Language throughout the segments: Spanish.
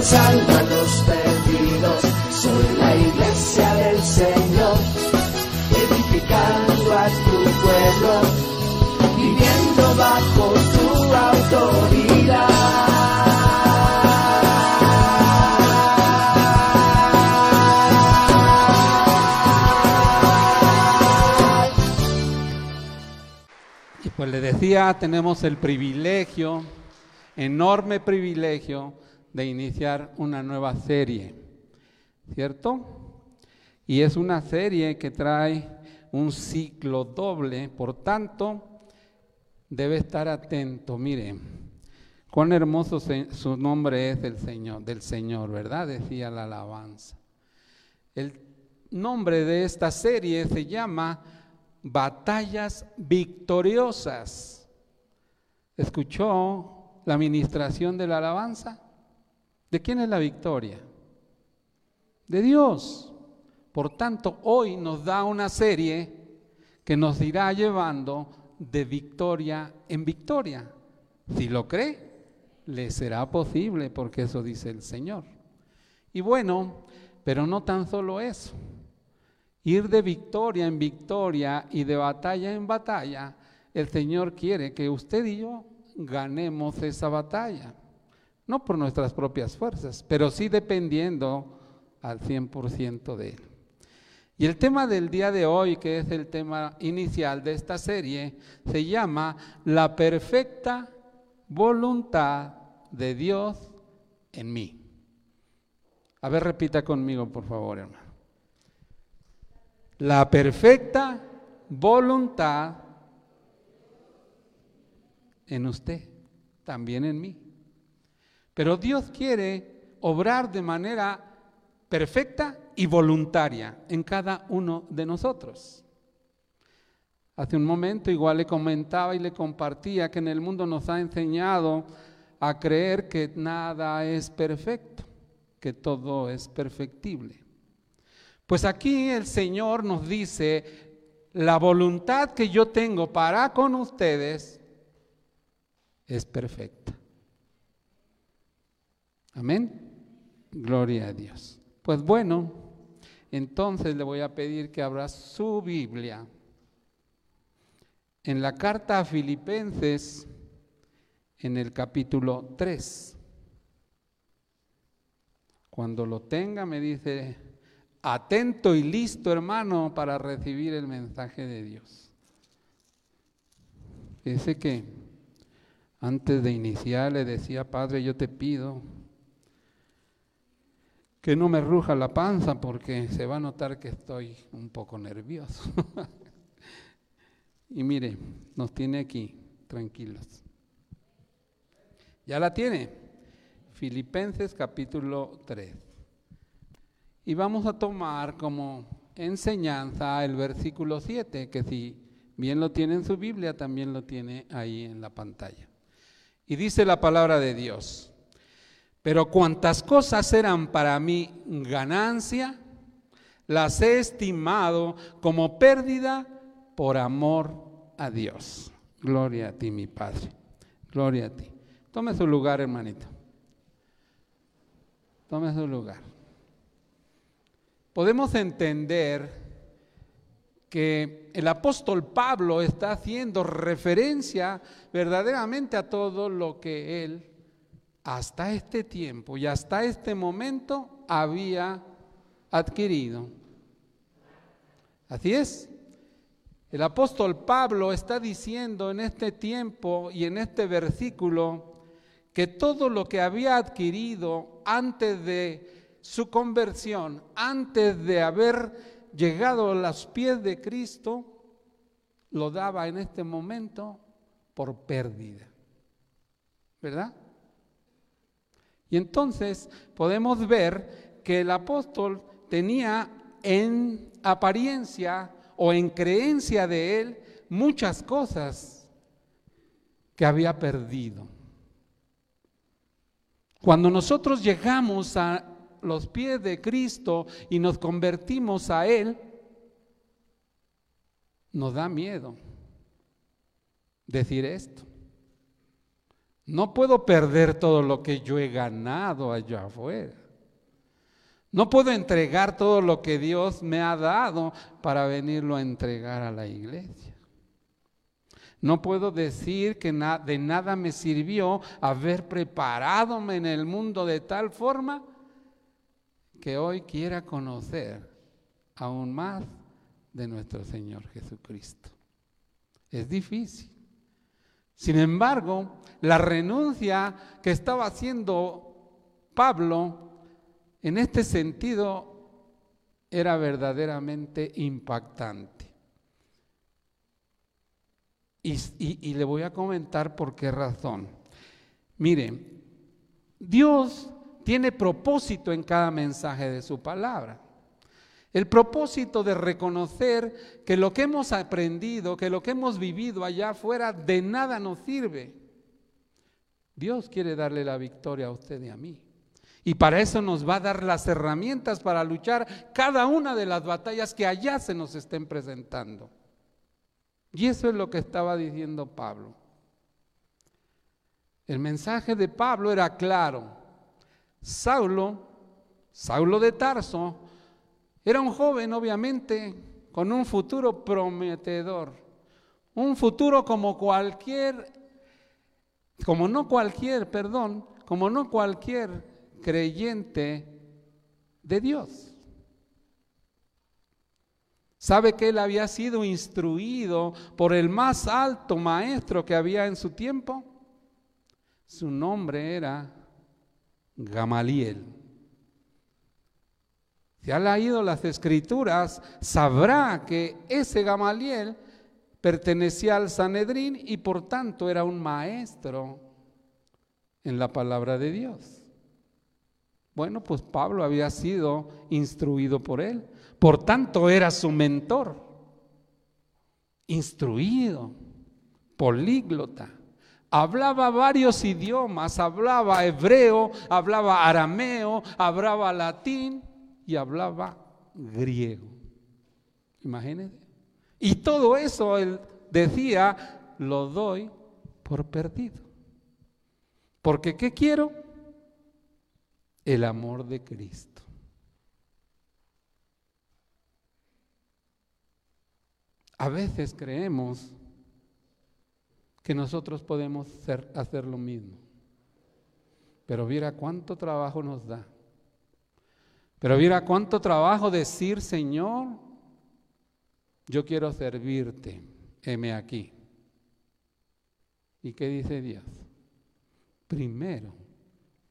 alcanzando a los perdidos. Soy la iglesia del Señor, edificando a tu pueblo, viviendo bajo tu autoridad. Pues le decía, tenemos el privilegio, enorme privilegio, de iniciar una nueva serie, ¿cierto? Y es una serie que trae un ciclo doble, por tanto, debe estar atento. Mire, cuán hermoso su nombre es del Señor, del Señor, ¿verdad? Decía la alabanza. El nombre de esta serie se llama Batallas Victoriosas. ¿Escuchó la administración de la alabanza? ¿De quién es la victoria? De Dios. Por tanto, hoy nos da una serie que nos irá llevando de victoria en victoria. Si lo cree, le será posible, porque eso dice el Señor. Y bueno, pero no tan solo eso. Ir de victoria en victoria y de batalla en batalla, el Señor quiere que usted y yo ganemos esa batalla. No por nuestras propias fuerzas, pero sí dependiendo al 100% de Él. Y el tema del día de hoy, que es el tema inicial de esta serie, se llama La perfecta voluntad de Dios en mí. A ver, repita conmigo, por favor, hermano. La perfecta voluntad en usted, también en mí. Pero Dios quiere obrar de manera perfecta y voluntaria en cada uno de nosotros. Hace un momento igual le comentaba y le compartía que en el mundo nos ha enseñado a creer que nada es perfecto, que todo es perfectible. Pues aquí el Señor nos dice, la voluntad que yo tengo para con ustedes es perfecta. Amén. Gloria a Dios. Pues bueno, entonces le voy a pedir que abra su Biblia. En la carta a Filipenses, en el capítulo 3. Cuando lo tenga, me dice, atento y listo, hermano, para recibir el mensaje de Dios. Dice que antes de iniciar le decía, Padre, yo te pido que no me ruja la panza porque se va a notar que estoy un poco nervioso. y mire, nos tiene aquí, tranquilos. ¿Ya la tiene? Filipenses capítulo 3. Y vamos a tomar como enseñanza el versículo 7, que si bien lo tiene en su Biblia, también lo tiene ahí en la pantalla. Y dice la palabra de Dios. Pero cuantas cosas eran para mí ganancia, las he estimado como pérdida por amor a Dios. Gloria a ti, mi Padre. Gloria a ti. Tome su lugar, hermanito. Tome su lugar. Podemos entender que el apóstol Pablo está haciendo referencia verdaderamente a todo lo que él hasta este tiempo y hasta este momento había adquirido. Así es. El apóstol Pablo está diciendo en este tiempo y en este versículo que todo lo que había adquirido antes de su conversión, antes de haber llegado a los pies de Cristo, lo daba en este momento por pérdida. ¿verdad? Y entonces podemos ver que el apóstol tenía en apariencia o en creencia de él muchas cosas que había perdido. Cuando nosotros llegamos a los pies de Cristo y nos convertimos a Él, nos da miedo decir esto. No puedo perder todo lo que yo he ganado allá afuera. No puedo entregar todo lo que Dios me ha dado para venirlo a entregar a la iglesia. No puedo decir que de nada me sirvió haber preparadome en el mundo de tal forma que hoy quiera conocer aún más de nuestro Señor Jesucristo. Es difícil. Sin embargo, la renuncia que estaba haciendo Pablo en este sentido era verdaderamente impactante. Y, le voy a comentar por qué razón. Miren, Dios tiene propósito en cada mensaje de su palabra. El propósito de reconocer que lo que hemos aprendido, que lo que hemos vivido allá afuera, de nada nos sirve. Dios quiere darle la victoria a usted y a mí. Y para eso nos va a dar las herramientas para luchar cada una de las batallas que allá se nos estén presentando. Y eso es lo que estaba diciendo Pablo. El mensaje de Pablo era claro. Saulo, Saulo de Tarso, era un joven obviamente con un futuro prometedor. Un futuro como cualquier, como no cualquier, perdón, como no cualquier creyente de Dios. ¿Sabe que él había sido instruido por el más alto maestro que había en su tiempo? Su nombre era Gamaliel. Si ha leído las escrituras, sabrá que ese Gamaliel pertenecía al Sanedrín y por tanto era un maestro en la palabra de Dios. Bueno, pues Pablo había sido instruido por él. Por tanto, era su mentor. Instruido, políglota. Hablaba varios idiomas, hablaba hebreo, hablaba arameo, hablaba latín y hablaba griego. Imagínense. Y todo eso él decía, lo doy por perdido. Porque ¿qué quiero? el amor de Cristo. A veces creemos que nosotros podemos hacer lo mismo, pero mira cuánto trabajo nos da. Pero mira cuánto trabajo decir, Señor, yo quiero servirte, heme aquí. ¿Y qué dice Dios? Primero,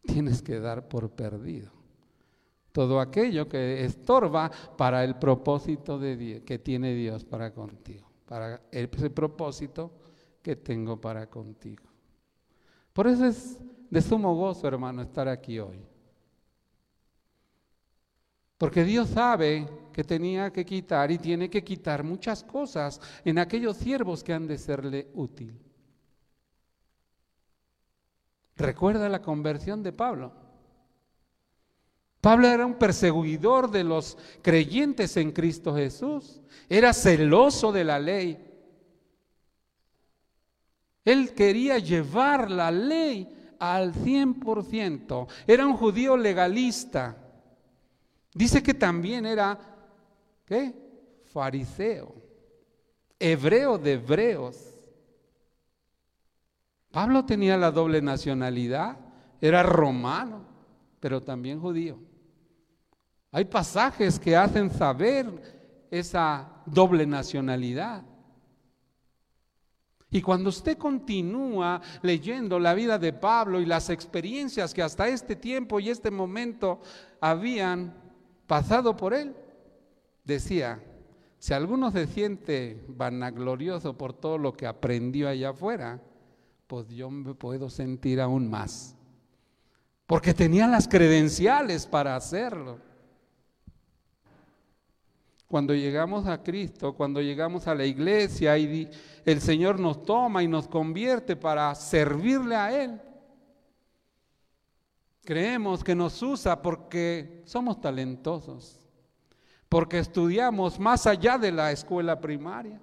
tienes que dar por perdido. Todo aquello que estorba para el propósito de que tiene Dios para contigo, para ese propósito que tengo para contigo. Por eso es de sumo gozo, hermano, estar aquí hoy. Porque Dios sabe que tenía que quitar y tiene que quitar muchas cosas en aquellos siervos que han de serle útil. Recuerda la conversión de Pablo. Pablo era un perseguidor de los creyentes en Cristo Jesús. Era celoso de la ley. Él quería llevar la ley al 100%. Era un judío legalista. Dice que también era, ¿qué? Fariseo. Hebreo de hebreos. Pablo tenía la doble nacionalidad, era romano, pero también judío. Hay pasajes que hacen saber esa doble nacionalidad. Y cuando usted continúa leyendo la vida de Pablo y las experiencias que hasta este tiempo y este momento habían pasado por él, decía, si alguno se siente vanaglorioso por todo lo que aprendió allá afuera, pues yo me puedo sentir aún más. Porque tenía las credenciales para hacerlo. Cuando llegamos a Cristo, cuando llegamos a la iglesia y el Señor nos toma y nos convierte para servirle a Él, creemos que nos usa porque somos talentosos, porque estudiamos más allá de la escuela primaria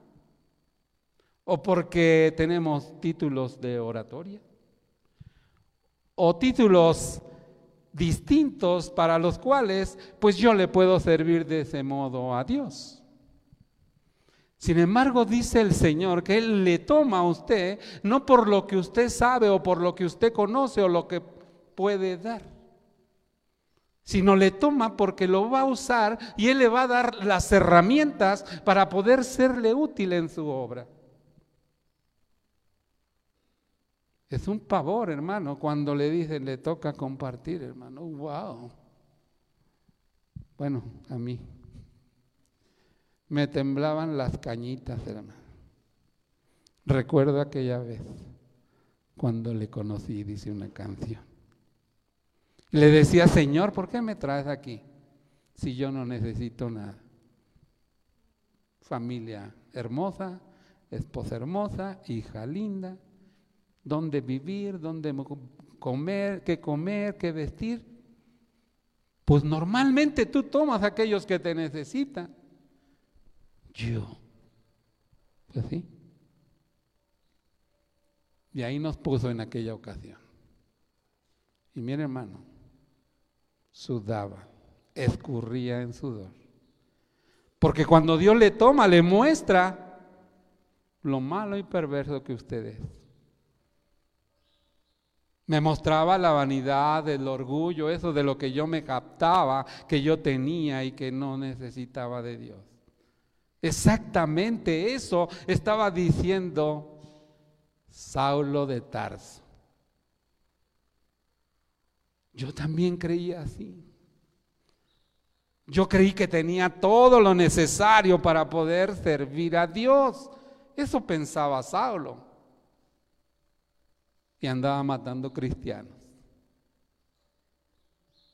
o porque tenemos títulos de oratoria o títulos distintos para los cuales pues yo le puedo servir de ese modo a Dios. Sin embargo, dice el Señor que Él le toma a usted no por lo que usted sabe o por lo que usted conoce o lo que puede dar, sino le toma porque lo va a usar y Él le va a dar las herramientas para poder serle útil en su obra. Es un pavor, hermano, cuando le dicen le toca compartir, hermano. Wow. Bueno, a mí me temblaban las cañitas, hermano. Recuerdo aquella vez cuando le conocí, dice una canción. Le decía, Señor, ¿por qué me traes aquí si yo no necesito nada? Familia hermosa, esposa hermosa, hija linda, dónde vivir, dónde comer, qué comer, qué vestir. Pues normalmente tú tomas a aquellos que te necesitan. Yo. Pues sí. Y ahí nos puso en aquella ocasión. Y mire hermano, sudaba, escurría en sudor. Porque cuando Dios le toma, le muestra lo malo y perverso que usted es. Me mostraba la vanidad, el orgullo, eso de lo que yo me captaba, que yo tenía y que no necesitaba de Dios. Exactamente eso estaba diciendo Saulo de Tarso. Yo también creía así. Yo creí que tenía todo lo necesario para poder servir a Dios. Eso pensaba Saulo y andaba matando cristianos.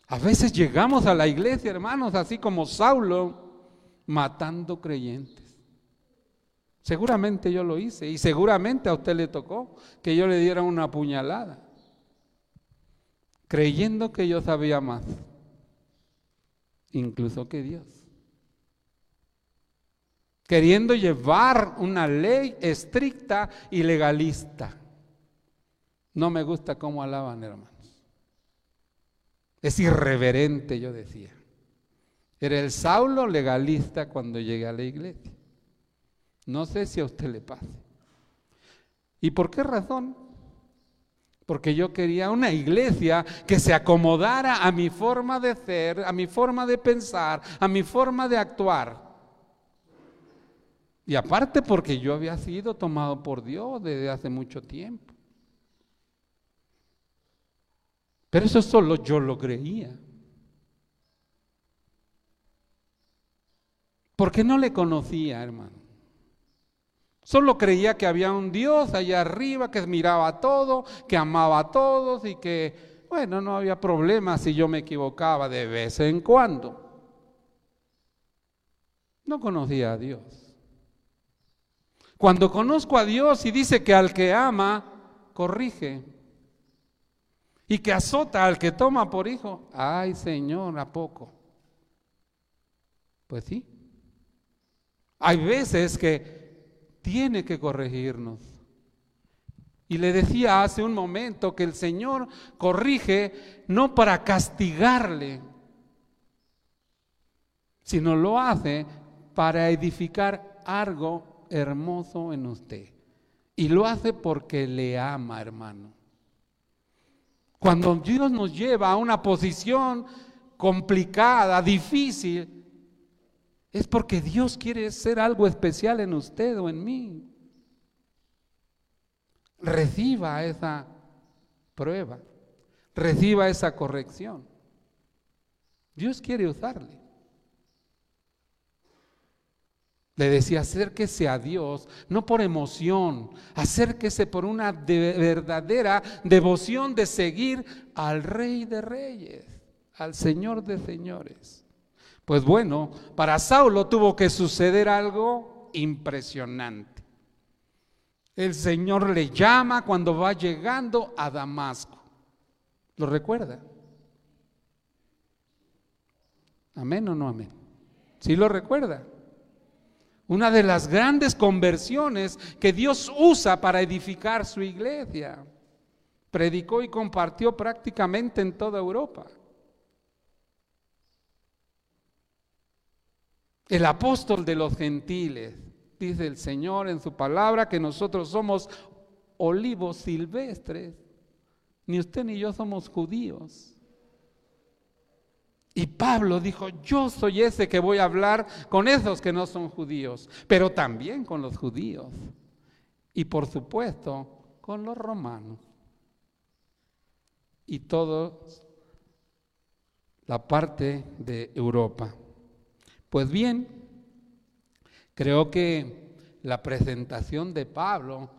A veces llegamos a la iglesia, hermanos, así como Saulo, matando creyentes. Seguramente yo lo hice y seguramente a usted le tocó que yo le diera una puñalada, creyendo que yo sabía más, incluso que Dios. Queriendo llevar una ley estricta y legalista. No me gusta cómo alaban, hermanos. Es irreverente, yo decía. Era el Saulo legalista cuando llegué a la iglesia. No sé si a usted le pasa. ¿Y por qué razón? Porque yo quería una iglesia que se acomodara a mi forma de ser, a mi forma de pensar, a mi forma de actuar. Y aparte porque yo había sido tomado por Dios desde hace mucho tiempo. Pero eso solo yo lo creía. Porque no le conocía, hermano. Solo creía que había un Dios allá arriba que miraba todo, que amaba a todos y que, bueno, no había problema si yo me equivocaba de vez en cuando. No conocía a Dios. Cuando conozco a Dios y dice que al que ama, corrige y que azota al que toma por hijo. Ay, Señor, ¿a poco? Pues sí. Hay veces que tiene que corregirnos. Y le decía hace un momento que el Señor corrige no para castigarle, sino lo hace para edificar algo hermoso en usted. Y lo hace porque le ama, hermano. Cuando Dios nos lleva a una posición complicada, difícil, es porque Dios quiere hacer algo especial en usted o en mí. Reciba esa prueba, reciba esa corrección. Dios quiere usarle. Le decía, acérquese a Dios, no por emoción, acérquese por una verdadera devoción de seguir al Rey de Reyes, al Señor de Señores. Pues bueno, para Saulo tuvo que suceder algo impresionante. El Señor le llama cuando va llegando a Damasco. ¿Lo recuerda? ¿Amén o no amén? ¿Sí lo recuerda? Una de las grandes conversiones que Dios usa para edificar su iglesia. Predicó y compartió prácticamente en toda Europa. El apóstol de los gentiles, dice el Señor en su palabra, que nosotros somos olivos silvestres. Ni usted ni yo somos judíos. Y Pablo dijo, yo soy ese que voy a hablar con esos que no son judíos, pero también con los judíos. Y por supuesto, con los romanos. Y todos la parte de Europa. Pues bien, creo que la presentación de Pablo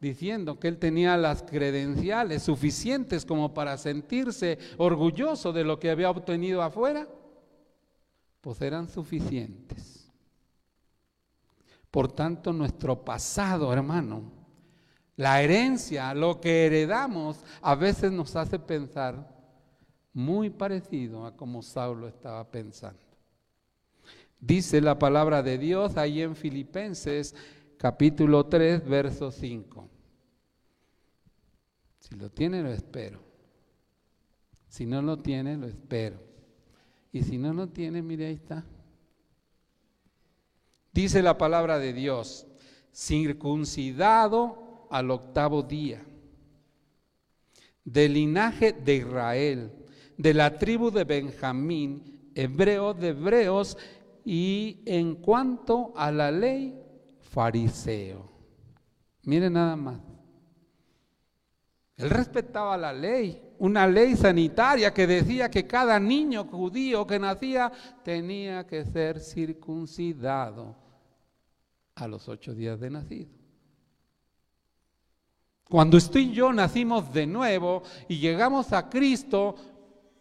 diciendo que él tenía las credenciales suficientes como para sentirse orgulloso de lo que había obtenido afuera, pues eran suficientes. Por tanto, nuestro pasado, hermano, la herencia, lo que heredamos, a veces nos hace pensar muy parecido a como Saulo estaba pensando. Dice la palabra de Dios ahí en Filipenses capítulo 3, verso 5. Si lo tiene, lo espero. Si no lo tiene, lo espero. Y si no lo tiene, mire ahí está. Dice la palabra de Dios, circuncidado al octavo día, del linaje de Israel, de la tribu de Benjamín, hebreo de hebreos, y en cuanto a la ley, fariseo. Mire nada más. Él respetaba la ley, una ley sanitaria que decía que cada niño judío que nacía tenía que ser circuncidado a los ocho días de nacido. Cuando usted y yo nacimos de nuevo y llegamos a Cristo,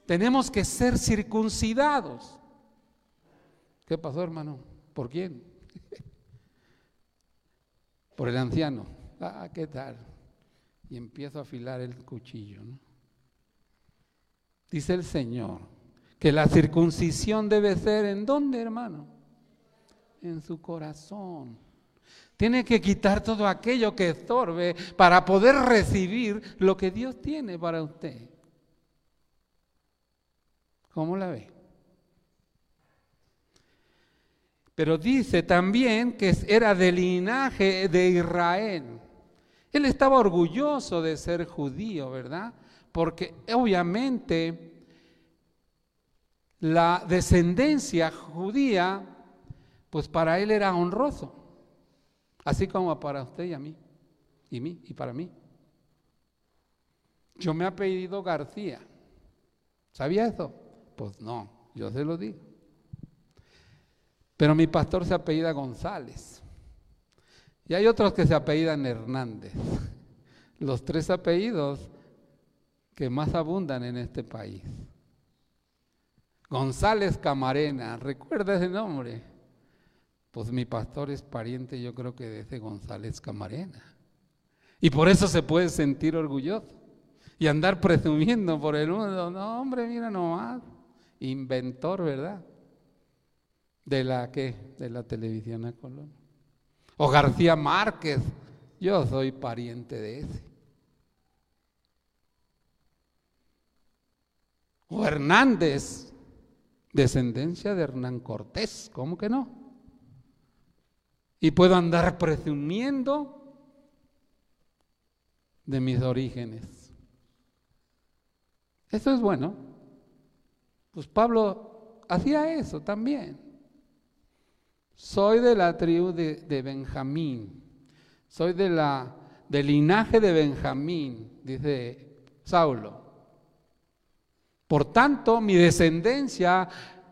tenemos que ser circuncidados. ¿Qué pasó, hermano? ¿Por quién? por el anciano. Ah, ¿qué tal? Y empiezo a afilar el cuchillo. Dice el Señor que la circuncisión debe ser en dónde, hermano? En su corazón. Tiene que quitar todo aquello que estorbe para poder recibir lo que Dios tiene para usted. ¿Cómo la ve? Pero dice también que era del linaje de Israel. Él estaba orgulloso de ser judío, ¿verdad? Porque obviamente la descendencia judía, pues para él era honroso, así como para usted y a mí, y mí, y para mí. Yo me he apellido García. ¿Sabía eso? Pues no, yo se lo digo. Pero mi pastor se apellida González. Y hay otros que se apellidan Hernández. Los tres apellidos que más abundan en este país. González Camarena, ¿recuerda ese nombre? Pues mi pastor es pariente, yo creo que de ese González Camarena. Y por eso se puede sentir orgulloso y andar presumiendo por el mundo. No, hombre, mira nomás. Inventor, ¿verdad? De la que de la televisión a Colombia. O García Márquez, yo soy pariente de ese. O Hernández, descendencia de Hernán Cortés, ¿cómo que no? Y puedo andar presumiendo de mis orígenes. Eso es bueno. Pues Pablo hacía eso también. Soy de la tribu de, Benjamín. Soy del linaje de Benjamín, dice Saulo. Por tanto, mi descendencia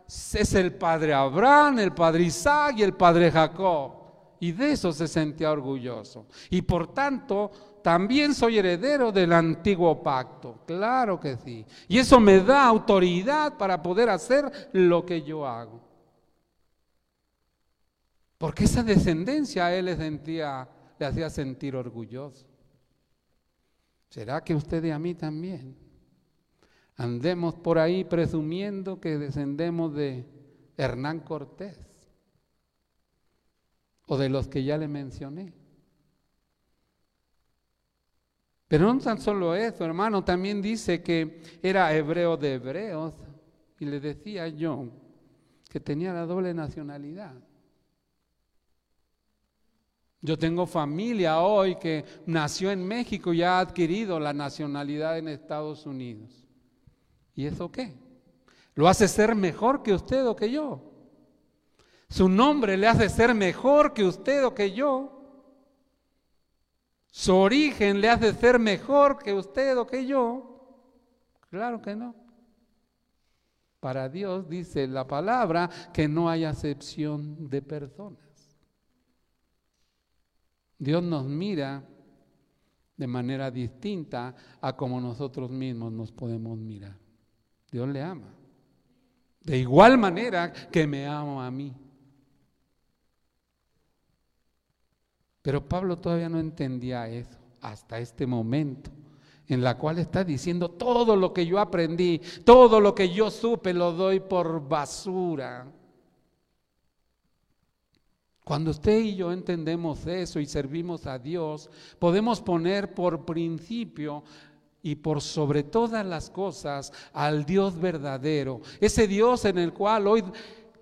es el padre Abraham, el padre Isaac y el padre Jacob. Y de eso se sentía orgulloso. Y por tanto, también soy heredero del antiguo pacto. Claro que sí. Y eso me da autoridad para poder hacer lo que yo hago. Porque esa descendencia a él le, sentía, le hacía sentir orgulloso. ¿Será que usted y a mí también? Andemos por ahí presumiendo que descendemos de Hernán Cortés o de los que ya le mencioné. Pero no tan solo eso, hermano, también dice que era hebreo de hebreos y le decía yo que tenía la doble nacionalidad. Yo tengo familia hoy que nació en México y ha adquirido la nacionalidad en Estados Unidos. ¿Y eso qué? ¿Lo hace ser mejor que usted o que yo? ¿Su nombre le hace ser mejor que usted o que yo? ¿Su origen le hace ser mejor que usted o que yo? Claro que no. Para Dios dice la palabra que no hay acepción de personas. Dios nos mira de manera distinta a como nosotros mismos nos podemos mirar. Dios le ama. De igual manera que me ama a mí. Pero Pablo todavía no entendía eso hasta este momento en la cual está diciendo todo lo que yo aprendí, todo lo que yo supe lo doy por basura. Cuando usted y yo entendemos eso y servimos a Dios, podemos poner por principio y por sobre todas las cosas al Dios verdadero, ese Dios en el cual hoy,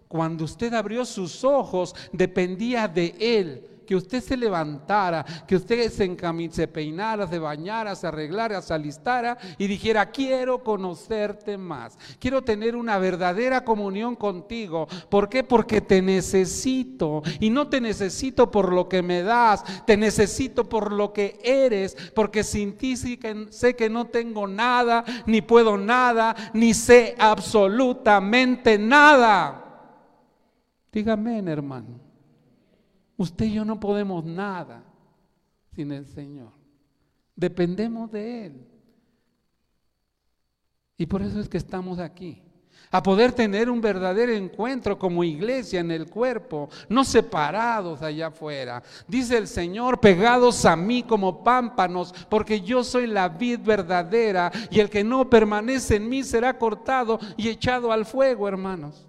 cuando usted abrió sus ojos, dependía de Él que usted se levantara, que usted se, se peinara, se bañara, se arreglara, se alistara y dijera, quiero conocerte más, quiero tener una verdadera comunión contigo. ¿Por qué? Porque te necesito y no te necesito por lo que me das, te necesito por lo que eres, porque sin ti sé que no tengo nada, ni puedo nada, ni sé absolutamente nada. Dígame, hermano. Usted y yo no podemos nada sin el Señor. Dependemos de Él. Y por eso es que estamos aquí. A poder tener un verdadero encuentro como iglesia en el cuerpo, no separados allá afuera. Dice el Señor, pegados a mí como pámpanos, porque yo soy la vid verdadera y el que no permanece en mí será cortado y echado al fuego, hermanos.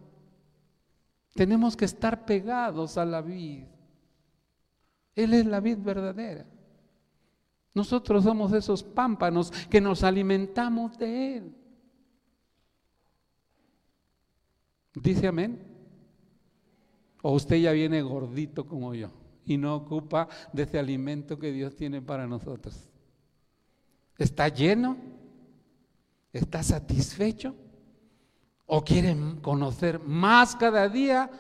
Tenemos que estar pegados a la vid. Él es la vid verdadera. Nosotros somos esos pámpanos que nos alimentamos de Él. ¿Dice amén? O usted ya viene gordito como yo y no ocupa de ese alimento que Dios tiene para nosotros. ¿Está lleno? ¿Está satisfecho? ¿O quiere conocer más cada día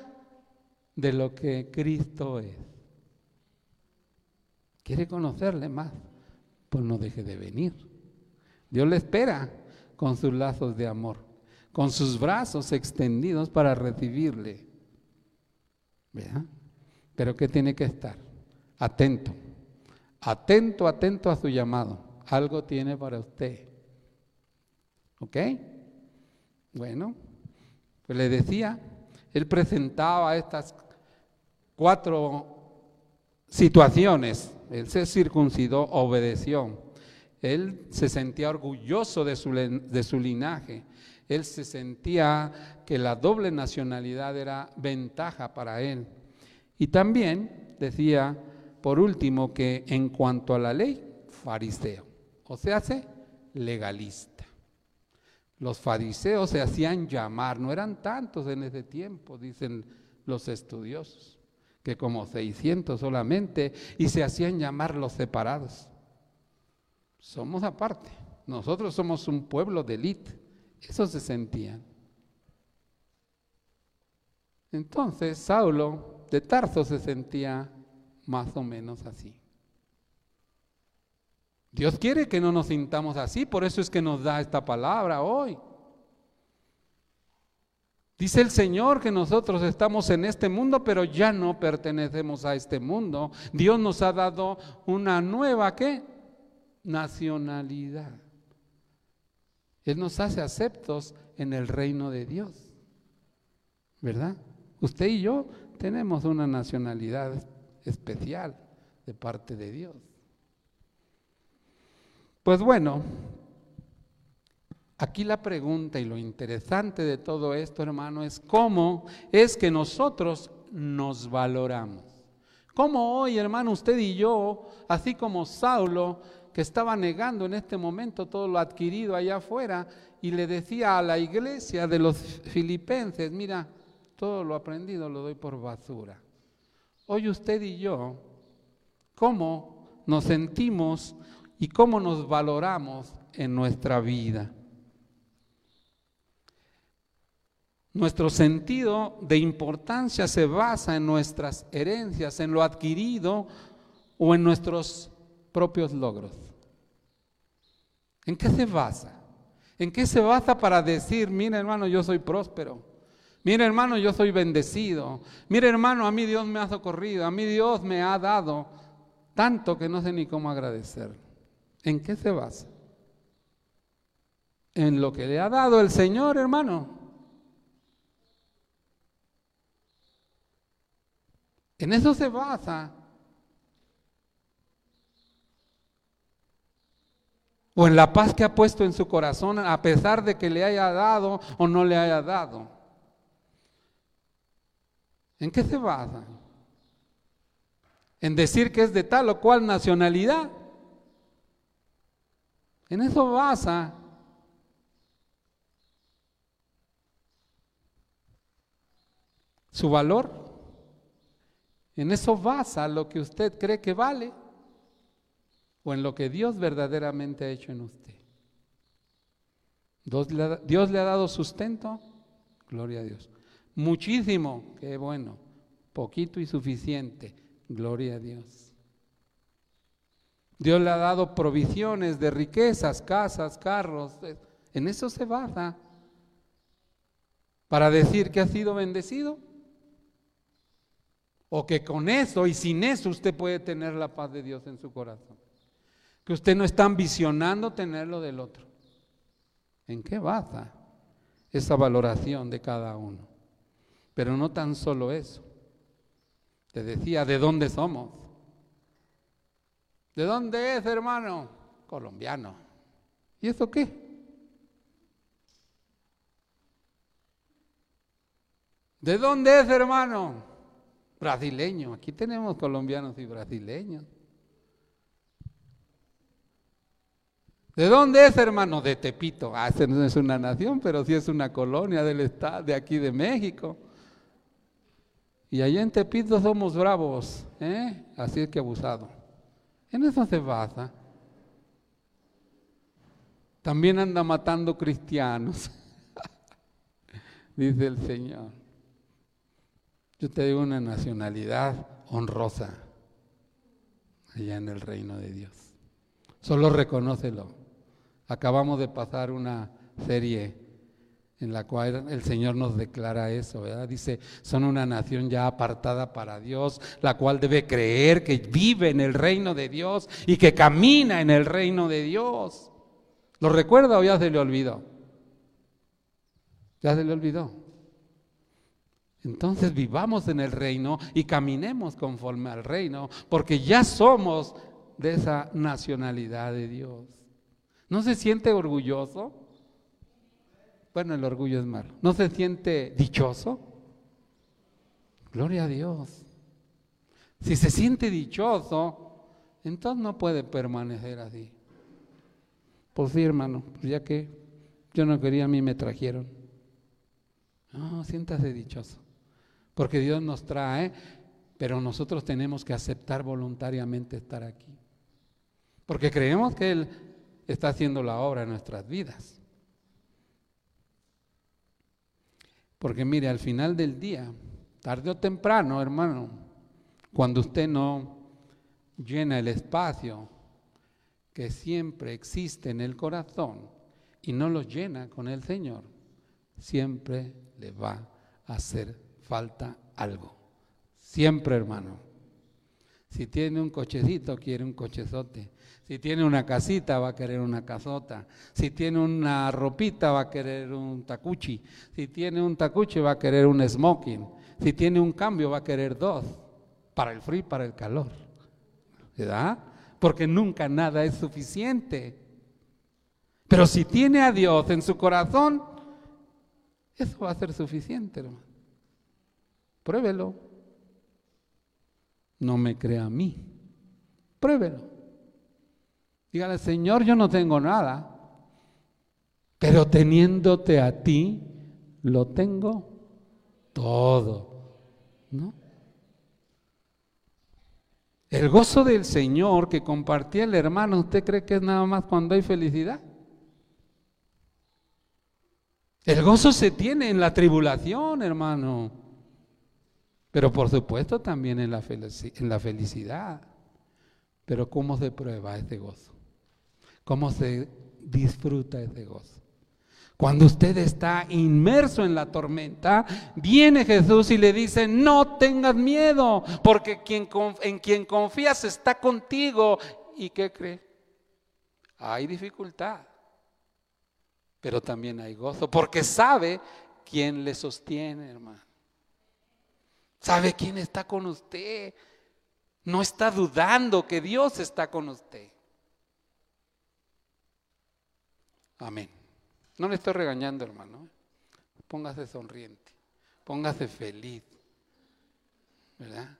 de lo que Cristo es? Quiere conocerle más, pues no deje de venir. Dios le espera con sus lazos de amor, con sus brazos extendidos para recibirle. ¿Verdad? Pero que tiene que estar atento, atento, atento a su llamado. Algo tiene para usted. ¿Ok? Bueno, pues le decía, él presentaba estas cuatro situaciones él se circuncidó, obedeció. Él se sentía orgulloso de su, de su linaje. Él se sentía que la doble nacionalidad era ventaja para él. Y también decía, por último, que en cuanto a la ley, fariseo, o se hace legalista. Los fariseos se hacían llamar, no eran tantos en ese tiempo, dicen los estudiosos que como 600 solamente, y se hacían llamar los separados. Somos aparte, nosotros somos un pueblo de élite, eso se sentían. Entonces Saulo de Tarso se sentía más o menos así. Dios quiere que no nos sintamos así, por eso es que nos da esta palabra hoy. Dice el Señor que nosotros estamos en este mundo, pero ya no pertenecemos a este mundo. Dios nos ha dado una nueva, ¿qué? Nacionalidad. Él nos hace aceptos en el reino de Dios. ¿Verdad? Usted y yo tenemos una nacionalidad especial de parte de Dios. Pues bueno, Aquí la pregunta y lo interesante de todo esto, hermano, es cómo es que nosotros nos valoramos. ¿Cómo hoy, hermano, usted y yo, así como Saulo, que estaba negando en este momento todo lo adquirido allá afuera, y le decía a la iglesia de los filipenses, mira, todo lo aprendido lo doy por basura. Hoy usted y yo, ¿cómo nos sentimos y cómo nos valoramos en nuestra vida? Nuestro sentido de importancia se basa en nuestras herencias, en lo adquirido o en nuestros propios logros. ¿En qué se basa? ¿En qué se basa para decir, mira hermano, yo soy próspero? Mira hermano, yo soy bendecido. Mira hermano, a mí Dios me ha socorrido, a mí Dios me ha dado tanto que no sé ni cómo agradecer. ¿En qué se basa? En lo que le ha dado el Señor, hermano. En eso se basa. O en la paz que ha puesto en su corazón a pesar de que le haya dado o no le haya dado. ¿En qué se basa? En decir que es de tal o cual nacionalidad. En eso basa su valor. En eso basa lo que usted cree que vale o en lo que Dios verdaderamente ha hecho en usted. Dios le, ha, dado sustento, gloria a Dios. Muchísimo, qué bueno. Poquito y suficiente, gloria a Dios. Dios le ha dado provisiones de riquezas, casas, carros. En eso se basa. Para decir que ha sido bendecido. O que con eso y sin eso usted puede tener la paz de Dios en su corazón. Que usted no está ambicionando tenerlo del otro. ¿En qué basa esa valoración de cada uno? Pero no tan solo eso. Te decía, ¿de dónde somos? ¿De dónde es, hermano? Colombiano. ¿Y eso qué? ¿De dónde es, hermano? Brasileño, aquí tenemos colombianos y brasileños. ¿De dónde es, hermano? De Tepito. Ah, no es una nación, pero sí es una colonia del estado de aquí de México. Y allá en Tepito somos bravos, ¿eh? Así es que abusado. En eso se basa. También anda matando cristianos, dice el Señor. Yo te digo una nacionalidad honrosa allá en el reino de Dios. Solo reconócelo. Acabamos de pasar una serie en la cual el Señor nos declara eso, ¿verdad? Dice, son una nación ya apartada para Dios, la cual debe creer que vive en el reino de Dios y que camina en el reino de Dios. ¿Lo recuerda o ya se le olvidó? Ya se le olvidó. Entonces vivamos en el reino y caminemos conforme al reino, porque ya somos de esa nacionalidad de Dios. ¿No se siente orgulloso? Bueno, el orgullo es malo. ¿No se siente dichoso? Gloria a Dios. Si se siente dichoso, entonces no puede permanecer así. Pues sí, hermano, pues ya que yo no quería, a mí me trajeron. No, siéntase dichoso porque Dios nos trae, pero nosotros tenemos que aceptar voluntariamente estar aquí. Porque creemos que Él está haciendo la obra en nuestras vidas. Porque mire, al final del día, tarde o temprano, hermano, cuando usted no llena el espacio que siempre existe en el corazón y no lo llena con el Señor, siempre le va a hacer falta algo. Siempre, hermano. Si tiene un cochecito, quiere un cochezote. Si tiene una casita, va a querer una casota. Si tiene una ropita, va a querer un tacuchi. Si tiene un tacuchi, va a querer un smoking. Si tiene un cambio, va a querer dos. Para el frío y para el calor. ¿Verdad? Porque nunca nada es suficiente. Pero si tiene a Dios en su corazón, eso va a ser suficiente, hermano. Pruébelo. No me crea a mí. Pruébelo. Dígale, Señor, yo no tengo nada, pero teniéndote a ti, lo tengo todo. ¿No? El gozo del Señor que compartía el hermano, ¿usted cree que es nada más cuando hay felicidad? El gozo se tiene en la tribulación, hermano, pero por supuesto también en la, felicidad. Pero ¿cómo se prueba ese gozo? ¿Cómo se disfruta ese gozo? Cuando usted está inmerso en la tormenta, viene Jesús y le dice, no tengas miedo, porque quien, en quien confías está contigo. ¿Y qué cree? Hay dificultad pero también hay gozo, porque sabe quién le sostiene, hermano. Sabe quién está con usted. No está dudando que Dios está con usted. Amén. No le estoy regañando, hermano. Póngase sonriente. Póngase feliz. ¿Verdad?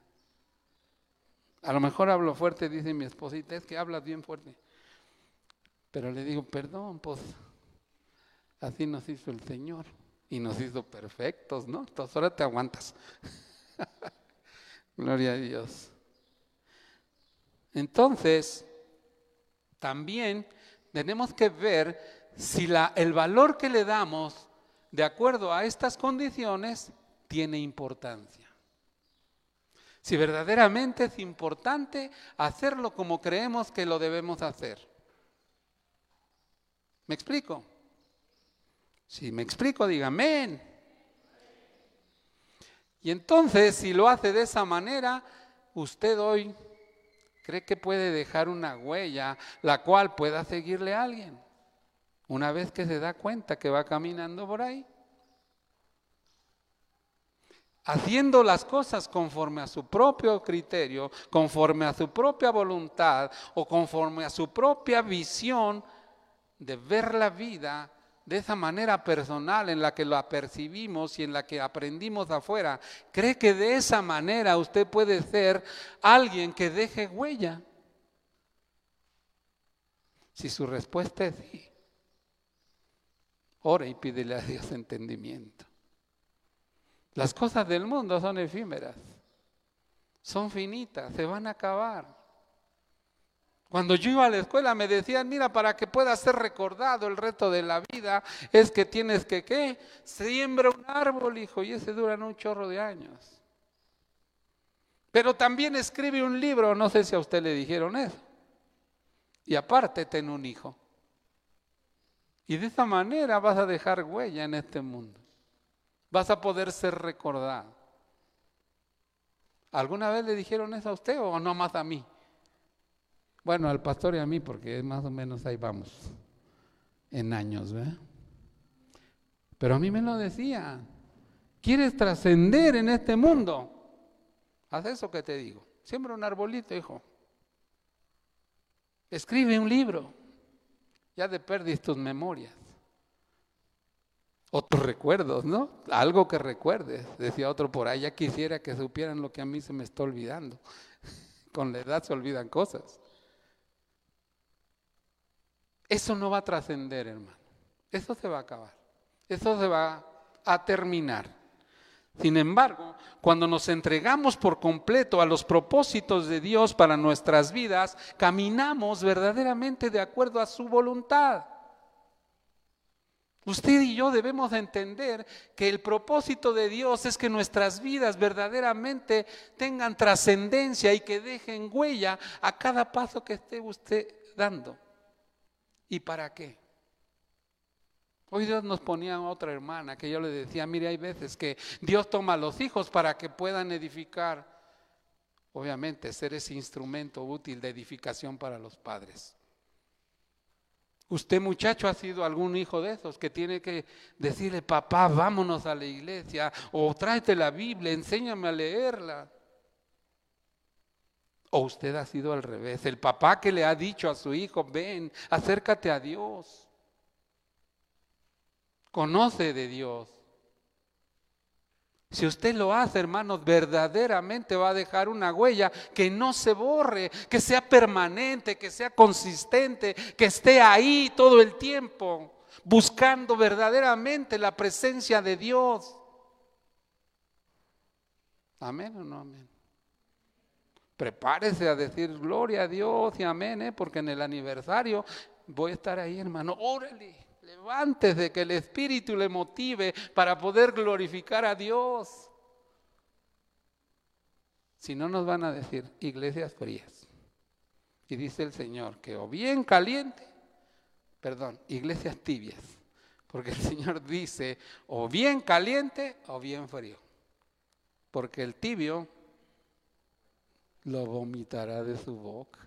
A lo mejor hablo fuerte, dice mi esposita, es que hablas bien fuerte. Pero le digo, perdón, pues Así nos hizo el Señor y nos hizo perfectos, ¿no? Entonces ahora te aguantas. Gloria a Dios. Entonces, también tenemos que ver si el valor que le damos de acuerdo a estas condiciones tiene importancia. Si verdaderamente es importante hacerlo como creemos que lo debemos hacer. ¿Me explico? Si me explico, diga. Y entonces, si lo hace de esa manera, usted hoy cree que puede dejar una huella la cual pueda seguirle a alguien. Una vez que se da cuenta que va caminando por ahí. Haciendo las cosas conforme a su propio criterio, conforme a su propia voluntad o conforme a su propia visión de ver la vida de esa manera personal en la que lo percibimos y en la que aprendimos afuera, ¿cree que de esa manera usted puede ser alguien que deje huella? Si su respuesta es sí, ore y pídele a Dios entendimiento. Las cosas del mundo son efímeras, son finitas, se van a acabar. Cuando yo iba a la escuela me decían, mira, para que puedas ser recordado el resto de la vida, es que tienes que, ¿qué? Siembra un árbol, hijo, y ese dura un chorro de años. Pero también escribe un libro, no sé si a usted le dijeron eso. Y aparte ten un hijo. Y de esa manera vas a dejar huella en este mundo. Vas a poder ser recordado. ¿Alguna vez le dijeron eso a usted o no más a mí? Bueno, al pastor y a mí, porque más o menos ahí vamos, en años, ¿verdad? Pero a mí me lo decía, ¿quieres trascender en este mundo? Haz eso que te digo. Siembra un arbolito, hijo. Escribe un libro. Ya de perdis tus memorias. O tus recuerdos, ¿no? Algo que recuerdes. Decía otro por ahí, ya quisiera que supieran lo que a mí se me está olvidando. Con la edad se olvidan cosas. Eso no va a trascender, hermano. Eso se va a acabar. Eso se va a terminar. Sin embargo, cuando nos entregamos por completo a los propósitos de Dios para nuestras vidas, caminamos verdaderamente de acuerdo a su voluntad. Usted y yo debemos entender que el propósito de Dios es que nuestras vidas verdaderamente tengan trascendencia y que dejen huella a cada paso que esté usted dando. ¿Y para qué? Hoy Dios nos ponía a otra hermana que yo le decía, mire, hay veces que Dios toma a los hijos para que puedan edificar, obviamente, ser ese instrumento útil de edificación para los padres. Usted muchacho ha sido algún hijo de esos que tiene que decirle, papá, vámonos a la iglesia, o tráete la Biblia, enséñame a leerla. O usted ha sido al revés, el papá que le ha dicho a su hijo, ven, acércate a Dios conoce de Dios. Si usted lo hace, hermanos, verdaderamente va a dejar una huella que no se borre, que sea permanente, que sea consistente, que esté ahí todo el tiempo, buscando verdaderamente la presencia de Dios. Amén o no amén. Prepárese a decir gloria a Dios y amén, ¿eh? porque en el aniversario voy a estar ahí, hermano. Órale. Levantes de que el Espíritu le motive para poder glorificar a Dios. Si no nos van a decir iglesias frías. Y dice el Señor que o bien caliente, perdón, iglesias tibias. Porque el Señor dice o bien caliente o bien frío. Porque el tibio lo vomitará de su boca.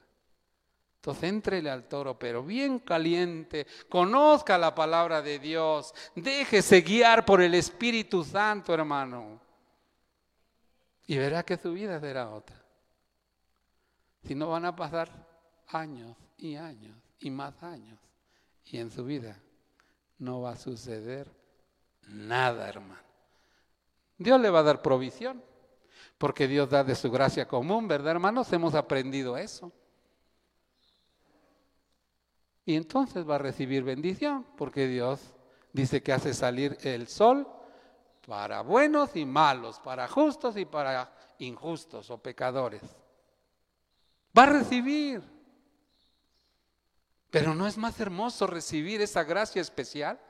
Entonces entrele al toro, pero bien caliente, conozca la palabra de Dios, déjese guiar por el Espíritu Santo, hermano. Y verá que su vida será otra. Si no van a pasar años y años y más años. Y en su vida no va a suceder nada, hermano. Dios le va a dar provisión, porque Dios da de su gracia común, ¿verdad, hermanos? Hemos aprendido eso. Y entonces va a recibir bendición, porque Dios dice que hace salir el sol para buenos y malos, para justos y para injustos o pecadores. Va a recibir. Pero ¿no es más hermoso recibir esa gracia especial?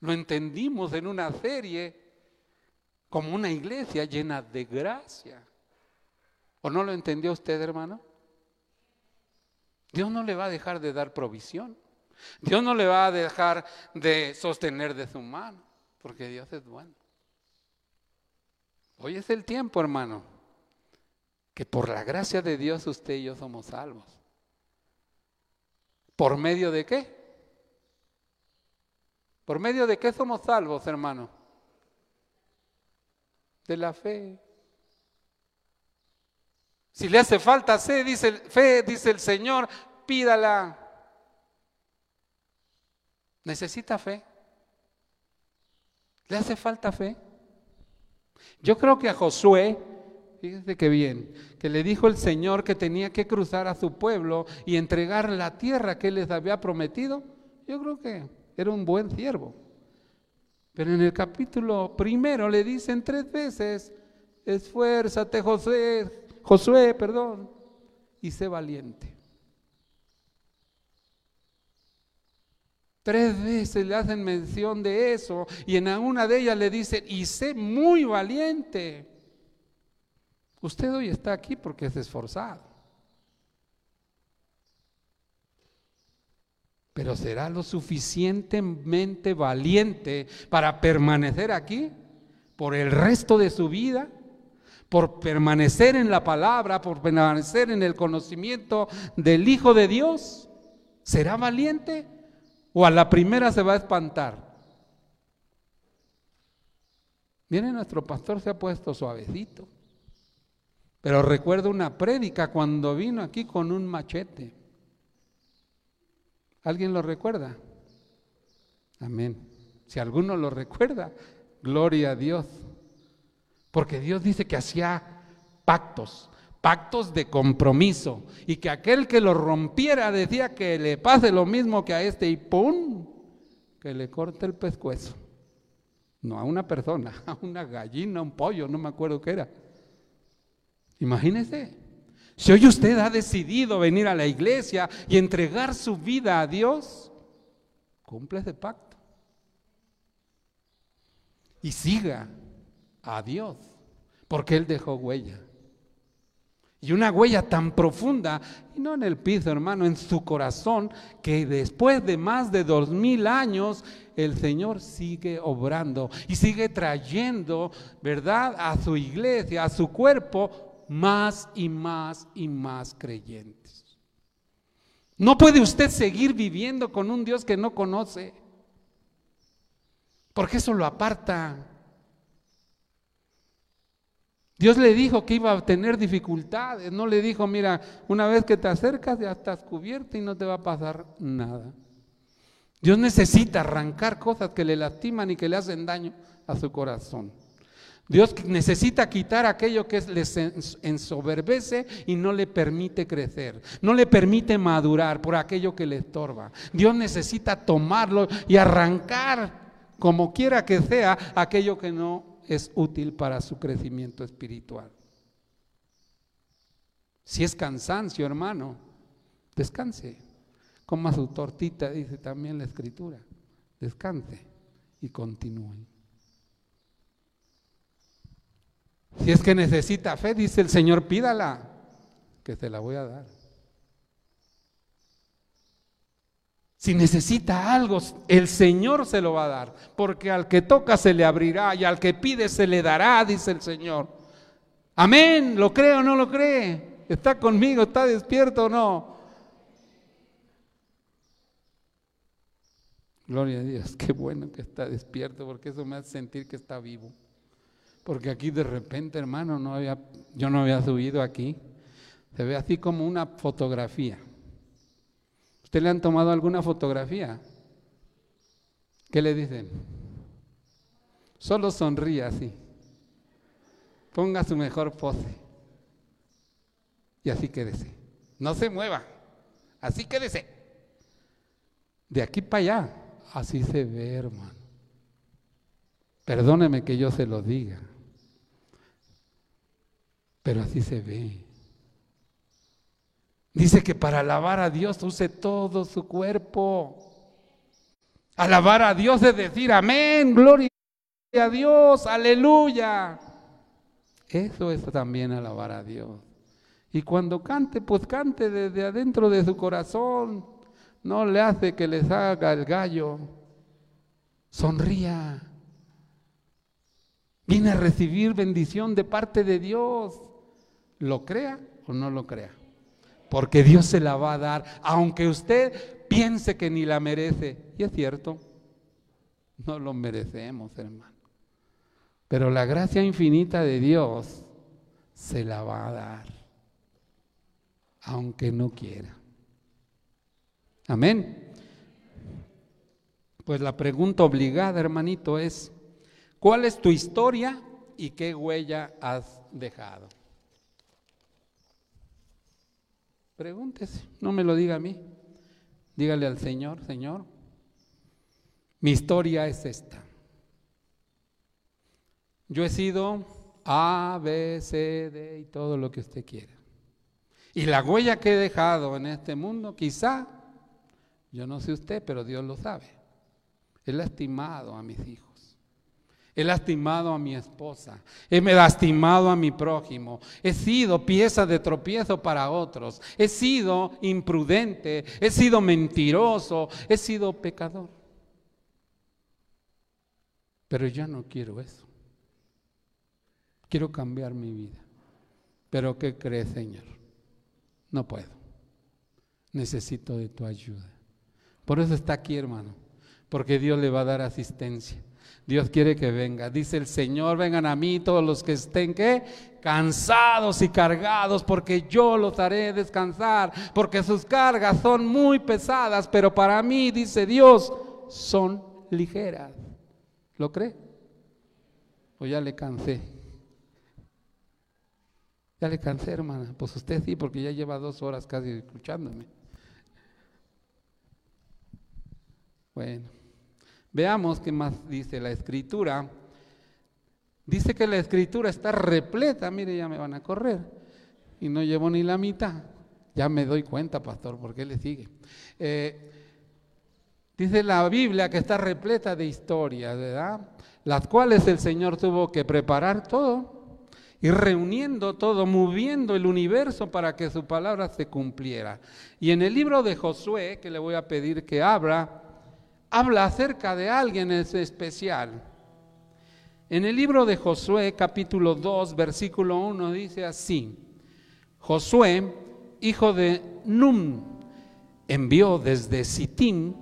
Lo entendimos en una serie como una iglesia llena de gracia. ¿O no lo entendió usted, hermano? Dios no le va a dejar de dar provisión. Dios no le va a dejar de sostener de su mano, porque Dios es bueno. Hoy es el tiempo, hermano, que por la gracia de Dios usted y yo somos salvos. ¿Por medio de qué? ¿Por medio de qué somos salvos, hermano? De la fe. Si le hace falta fe, dice, fe, dice el Señor, pídala. Necesita fe. ¿Le hace falta fe? Yo creo que a Josué, fíjese que bien, que le dijo el Señor que tenía que cruzar a su pueblo y entregar la tierra que les había prometido, yo creo que era un buen siervo. Pero en el capítulo primero le dicen tres veces, esfuérzate José, Josué, perdón, y sé valiente. Tres veces le hacen mención de eso y en una de ellas le dicen, y sé muy valiente. Usted hoy está aquí porque es esforzado. Pero ¿será lo suficientemente valiente para permanecer aquí por el resto de su vida? por permanecer en la palabra, por permanecer en el conocimiento del Hijo de Dios? ¿Será valiente o a la primera se va a espantar? Miren, nuestro pastor se ha puesto suavecito. Pero recuerdo una prédica cuando vino aquí con un machete. ¿Alguien lo recuerda? Amén. Si alguno lo recuerda, gloria a Dios. Porque Dios dice que hacía pactos, pactos de compromiso, y que aquel que lo rompiera decía que le pase lo mismo que a este y ¡pum! que le corte el pescuezo. No a una persona, a una gallina, un pollo, no me acuerdo qué era. Imagínese, si hoy usted ha decidido venir a la iglesia y entregar su vida a Dios, cumple ese pacto. Y siga a Dios, porque Él dejó huella. Y una huella tan profunda, y no en el piso, hermano, en su corazón, que después de más de dos mil años, el Señor sigue obrando y sigue trayendo, ¿verdad?, a su iglesia, a su cuerpo, más y más y más creyentes. No puede usted seguir viviendo con un Dios que no conoce, porque eso lo aparta. Dios le dijo que iba a tener dificultades, no le dijo, mira, una vez que te acercas ya estás cubierto y no te va a pasar nada. Dios necesita arrancar cosas que le lastiman y que le hacen daño a su corazón. Dios necesita quitar aquello que les ensoberbece y no le permite crecer, no le permite madurar por aquello que le estorba. Dios necesita tomarlo y arrancar, como quiera que sea, aquello que no es útil para su crecimiento espiritual. Si es cansancio, hermano, descanse. Coma su tortita, dice también la escritura. Descanse y continúe. Si es que necesita fe, dice el Señor, pídala, que se la voy a dar. Si necesita algo, el Señor se lo va a dar, porque al que toca se le abrirá y al que pide se le dará, dice el Señor. Amén, ¿lo cree o no lo cree? ¿Está conmigo? ¿Está despierto o no? Gloria a Dios, qué bueno que está despierto, porque eso me hace sentir que está vivo. Porque aquí de repente, hermano, yo no había subido aquí. Se ve así como una fotografía. ¿Usted le han tomado alguna fotografía? ¿Qué le dicen? Solo sonríe así. Ponga su mejor pose. Y así quédese. No se mueva. Así quédese. De aquí para allá. Así se ve, hermano. Perdóneme que yo se lo diga. Pero así se ve. Dice que para alabar a Dios use todo su cuerpo. Alabar a Dios es decir amén, gloria a Dios, aleluya. Eso es también alabar a Dios. Y cuando cante, pues cante desde adentro de su corazón. No le hace que le salga el gallo. Sonría. Viene a recibir bendición de parte de Dios. ¿Lo crea o no lo crea? porque Dios se la va a dar, aunque usted piense que ni la merece. Y es cierto, no lo merecemos, hermano. Pero la gracia infinita de Dios se la va a dar, aunque no quiera. Amén. Pues la pregunta obligada, hermanito, es, ¿cuál es tu historia y qué huella has dejado? Pregúntese, no me lo diga a mí. Dígale al Señor, Señor, mi historia es esta. Yo he sido A, B, C, D y todo lo que usted quiera. Y la huella que he dejado en este mundo, quizá, yo no sé usted, pero Dios lo sabe. He lastimado a mis hijos. He lastimado a mi esposa, he lastimado a mi prójimo, he sido pieza de tropiezo para otros, he sido imprudente, he sido mentiroso, he sido pecador. Pero yo no quiero eso. Quiero cambiar mi vida. Pero ¿qué crees, Señor? No puedo. Necesito de tu ayuda. Por eso está aquí, hermano, porque Dios le va a dar asistencia. Dios quiere que venga. Dice el Señor, vengan a mí todos los que estén cansados y cargados, porque yo los haré descansar, porque sus cargas son muy pesadas, pero para mí, dice Dios, son ligeras. ¿Lo cree? O ya le cansé. Ya le cansé, hermana. Pues usted sí, porque ya lleva dos horas casi escuchándome. Bueno. Veamos qué más dice la escritura. Dice que la escritura está repleta, mire, ya me van a correr. Y no llevo ni la mitad. Ya me doy cuenta, pastor, ¿por qué le sigue? Eh, dice la Biblia que está repleta de historias, ¿verdad? Las cuales el Señor tuvo que preparar todo y reuniendo todo, moviendo el universo para que su palabra se cumpliera. Y en el libro de Josué, que le voy a pedir que abra, habla acerca de alguien especial. En el libro de Josué, capítulo 2, versículo 1, dice así, Josué, hijo de Num, envió desde Sittim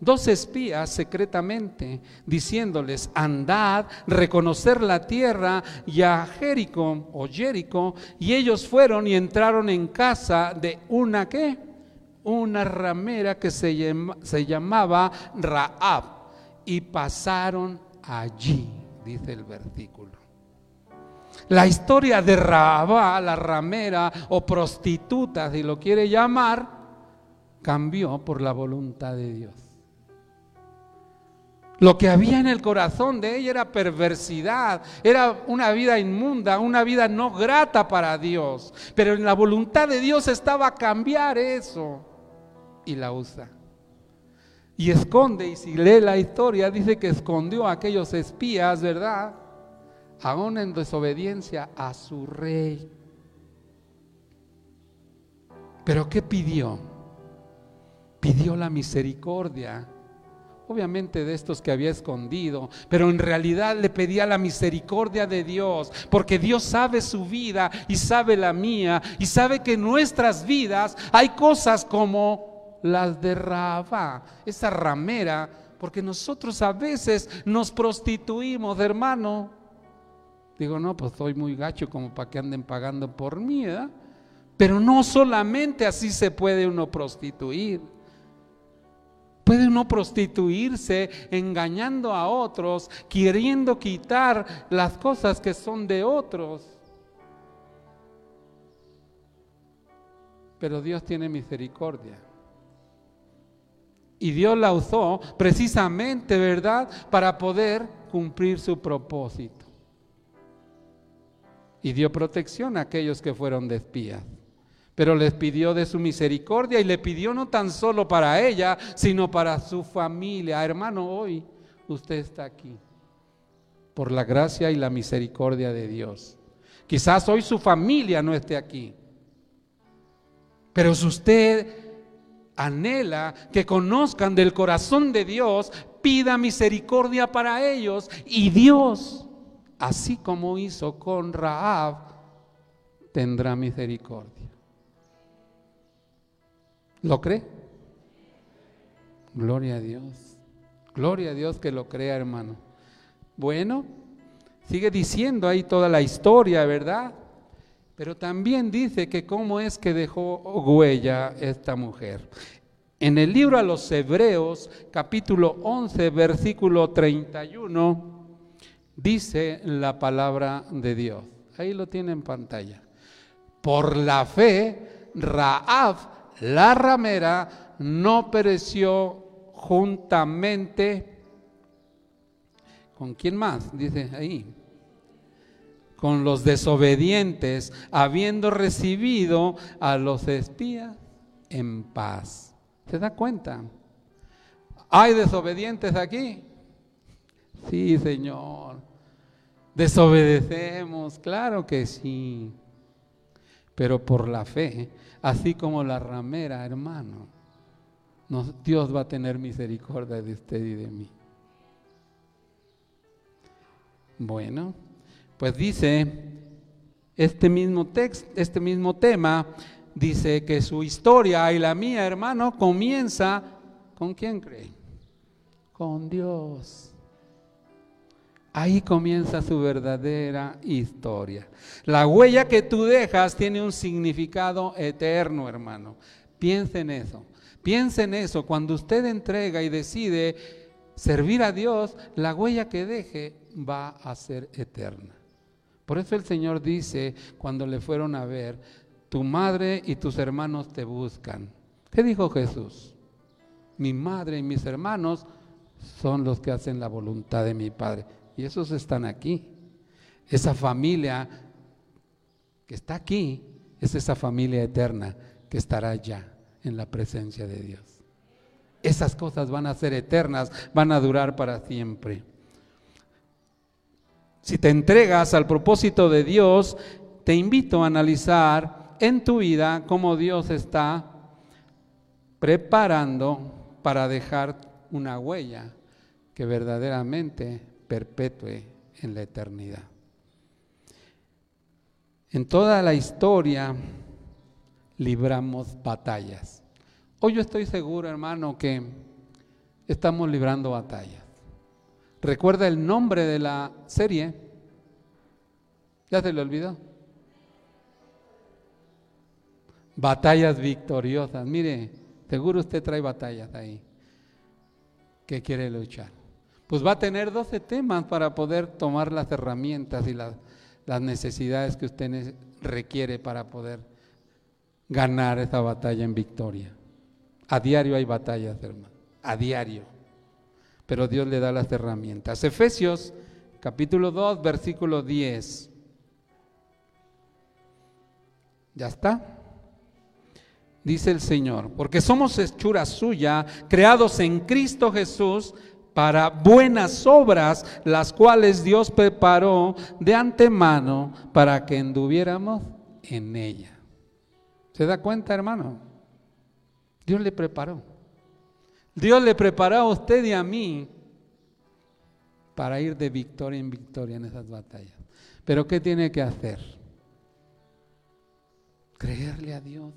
dos espías secretamente, diciéndoles, andad, reconocer la tierra y a Jericó o Jerico, y ellos fueron y entraron en casa de una qué? Una ramera que se, se llamaba Raab, y pasaron allí, dice el versículo. La historia de Raab, la ramera o prostituta, si lo quiere llamar, cambió por la voluntad de Dios. Lo que había en el corazón de ella era perversidad, era una vida inmunda, una vida no grata para Dios. Pero en la voluntad de Dios estaba cambiar eso. Y la usa. Y esconde, y si lee la historia, dice que escondió a aquellos espías, ¿verdad? Aún en desobediencia a su rey. Pero ¿qué pidió? Pidió la misericordia obviamente de estos que había escondido, pero en realidad le pedía la misericordia de Dios, porque Dios sabe su vida y sabe la mía, y sabe que en nuestras vidas hay cosas como las de Rabá, esa ramera, porque nosotros a veces nos prostituimos, hermano. Digo, no, pues soy muy gacho como para que anden pagando por mí, Pero no solamente así se puede uno prostituir. Puede uno prostituirse engañando a otros, queriendo quitar las cosas que son de otros. Pero Dios tiene misericordia. Y Dios la usó precisamente, ¿verdad?, para poder cumplir su propósito. Y dio protección a aquellos que fueron de espías pero les pidió de su misericordia y le pidió no tan solo para ella, sino para su familia. Hermano, hoy usted está aquí por la gracia y la misericordia de Dios. Quizás hoy su familia no esté aquí, pero si usted anhela que conozcan del corazón de Dios, pida misericordia para ellos y Dios, así como hizo con Raab, tendrá misericordia. ¿Lo cree? Gloria a Dios. Gloria a Dios que lo crea, hermano. Bueno, sigue diciendo ahí toda la historia, ¿verdad? Pero también dice que cómo es que dejó huella esta mujer. En el libro a los Hebreos, capítulo 11, versículo 31, dice la palabra de Dios. Ahí lo tiene en pantalla. Por la fe, Raab la ramera no pereció juntamente con quién más, dice ahí, con los desobedientes, habiendo recibido a los espías en paz. ¿Se da cuenta? ¿Hay desobedientes aquí? Sí, Señor. Desobedecemos, claro que sí. Pero por la fe así como la ramera, hermano. Dios va a tener misericordia de usted y de mí. Bueno, pues dice este mismo texto, este mismo tema, dice que su historia y la mía, hermano, comienza con quién cree? Con Dios. Ahí comienza su verdadera historia. La huella que tú dejas tiene un significado eterno, hermano. Piensa en eso. Piensa en eso. Cuando usted entrega y decide servir a Dios, la huella que deje va a ser eterna. Por eso el Señor dice, cuando le fueron a ver, tu madre y tus hermanos te buscan. ¿Qué dijo Jesús? Mi madre y mis hermanos son los que hacen la voluntad de mi Padre. Y esos están aquí. Esa familia que está aquí es esa familia eterna que estará allá en la presencia de Dios. Esas cosas van a ser eternas, van a durar para siempre. Si te entregas al propósito de Dios, te invito a analizar en tu vida cómo Dios está preparando para dejar una huella que verdaderamente perpetúe en la eternidad. En toda la historia libramos batallas. Hoy yo estoy seguro, hermano, que estamos librando batallas. ¿Recuerda el nombre de la serie? ¿Ya se le olvidó? Batallas victoriosas. Mire, seguro usted trae batallas ahí que quiere luchar. Pues va a tener 12 temas para poder tomar las herramientas y las, las necesidades que usted requiere para poder ganar esa batalla en victoria. A diario hay batallas, hermano. A diario. Pero Dios le da las herramientas. Efesios capítulo 2, versículo 10. ¿Ya está? Dice el Señor, porque somos hechura suya, creados en Cristo Jesús para buenas obras, las cuales Dios preparó de antemano para que anduviéramos en ella. ¿Se da cuenta, hermano? Dios le preparó. Dios le preparó a usted y a mí para ir de victoria en victoria en esas batallas. Pero ¿qué tiene que hacer? Creerle a Dios.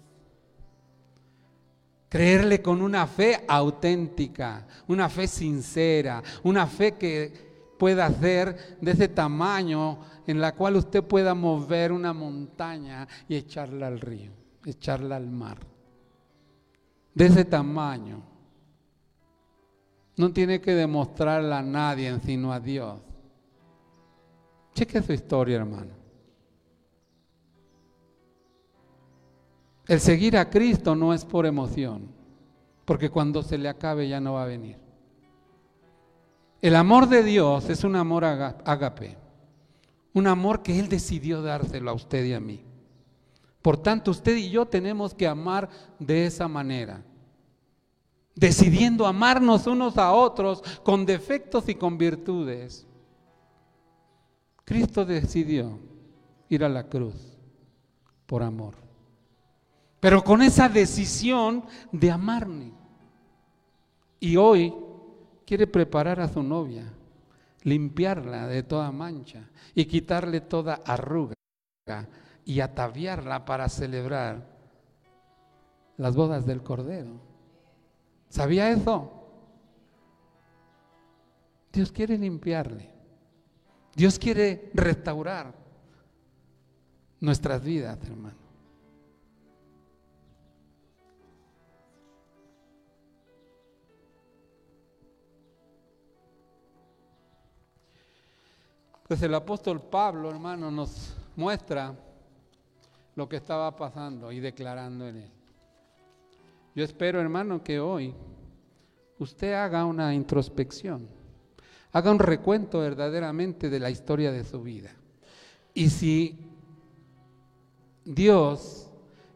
Creerle con una fe auténtica, una fe sincera, una fe que pueda ser de ese tamaño en la cual usted pueda mover una montaña y echarla al río, echarla al mar. De ese tamaño. No tiene que demostrarla a nadie, sino a Dios. Cheque su historia, hermano. El seguir a Cristo no es por emoción, porque cuando se le acabe ya no va a venir. El amor de Dios es un amor agape, un amor que Él decidió dárselo a usted y a mí. Por tanto, usted y yo tenemos que amar de esa manera, decidiendo amarnos unos a otros con defectos y con virtudes. Cristo decidió ir a la cruz por amor pero con esa decisión de amarme. Y hoy quiere preparar a su novia, limpiarla de toda mancha y quitarle toda arruga y ataviarla para celebrar las bodas del Cordero. ¿Sabía eso? Dios quiere limpiarle. Dios quiere restaurar nuestras vidas, hermano. Pues el apóstol Pablo, hermano, nos muestra lo que estaba pasando y declarando en él. Yo espero, hermano, que hoy usted haga una introspección, haga un recuento verdaderamente de la historia de su vida. Y si Dios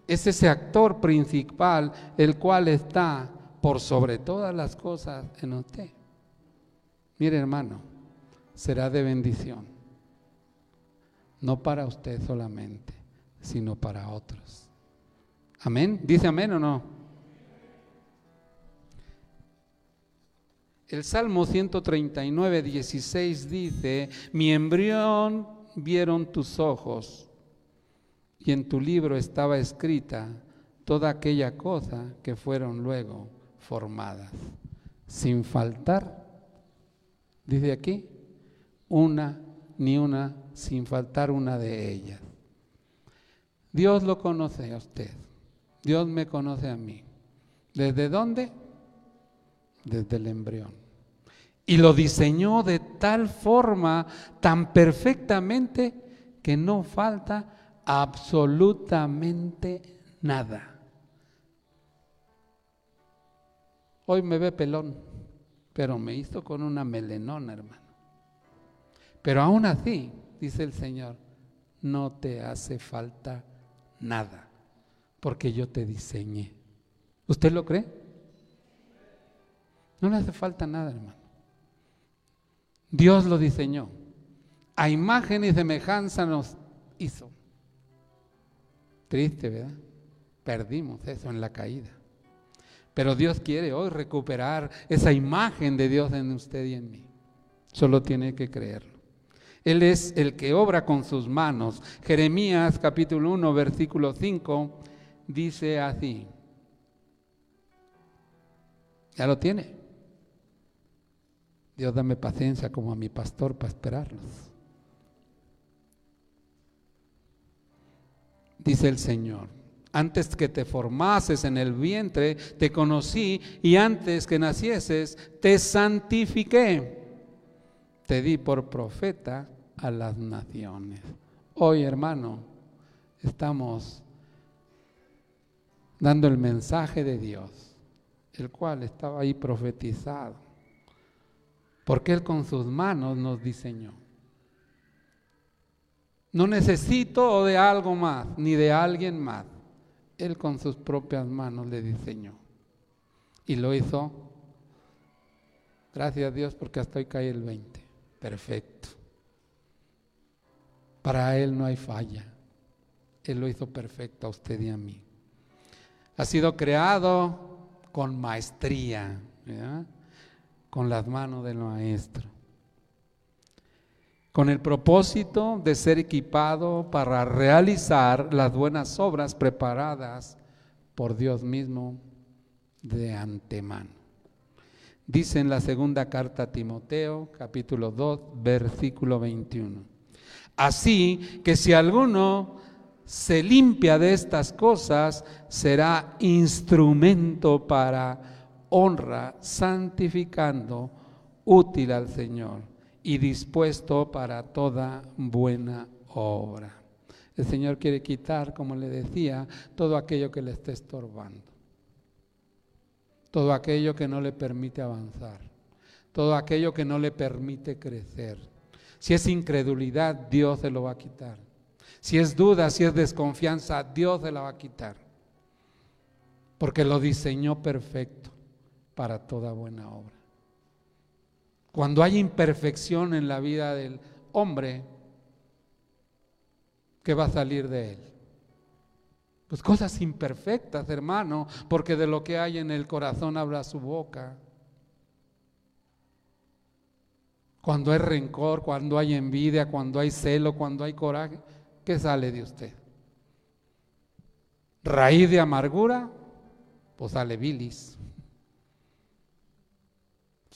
es ese actor principal, el cual está por sobre todas las cosas en usted. Mire, hermano, será de bendición. No para usted solamente, sino para otros. Amén. ¿Dice amén o no? El Salmo 139, 16 dice, mi embrión vieron tus ojos y en tu libro estaba escrita toda aquella cosa que fueron luego formadas, sin faltar, dice aquí, una ni una, sin faltar una de ellas. Dios lo conoce a usted. Dios me conoce a mí. ¿Desde dónde? Desde el embrión. Y lo diseñó de tal forma, tan perfectamente, que no falta absolutamente nada. Hoy me ve pelón, pero me hizo con una melenona, hermano. Pero aún así, dice el Señor, no te hace falta nada, porque yo te diseñé. ¿Usted lo cree? No le hace falta nada, hermano. Dios lo diseñó. A imagen y semejanza nos hizo. Triste, ¿verdad? Perdimos eso en la caída. Pero Dios quiere hoy recuperar esa imagen de Dios en usted y en mí. Solo tiene que creerlo. Él es el que obra con sus manos. Jeremías capítulo 1, versículo 5 dice así. Ya lo tiene. Dios dame paciencia como a mi pastor para esperarlos. Dice el Señor, antes que te formases en el vientre, te conocí y antes que nacieses, te santifiqué. Te di por profeta a las naciones. Hoy, hermano, estamos dando el mensaje de Dios, el cual estaba ahí profetizado, porque Él con sus manos nos diseñó. No necesito de algo más, ni de alguien más. Él con sus propias manos le diseñó. Y lo hizo, gracias a Dios, porque hasta hoy cae el 20. Perfecto. Para Él no hay falla. Él lo hizo perfecto a usted y a mí. Ha sido creado con maestría, con las manos del maestro con el propósito de ser equipado para realizar las buenas obras preparadas por Dios mismo de antemano. Dice en la segunda carta a Timoteo, capítulo 2, versículo 21. Así que si alguno se limpia de estas cosas, será instrumento para honra, santificando, útil al Señor y dispuesto para toda buena obra. El Señor quiere quitar, como le decía, todo aquello que le esté estorbando, todo aquello que no le permite avanzar, todo aquello que no le permite crecer. Si es incredulidad, Dios se lo va a quitar. Si es duda, si es desconfianza, Dios se la va a quitar. Porque lo diseñó perfecto para toda buena obra. Cuando hay imperfección en la vida del hombre, ¿qué va a salir de él? Pues cosas imperfectas, hermano, porque de lo que hay en el corazón habla su boca. Cuando hay rencor, cuando hay envidia, cuando hay celo, cuando hay coraje, ¿qué sale de usted? Raíz de amargura, pues sale bilis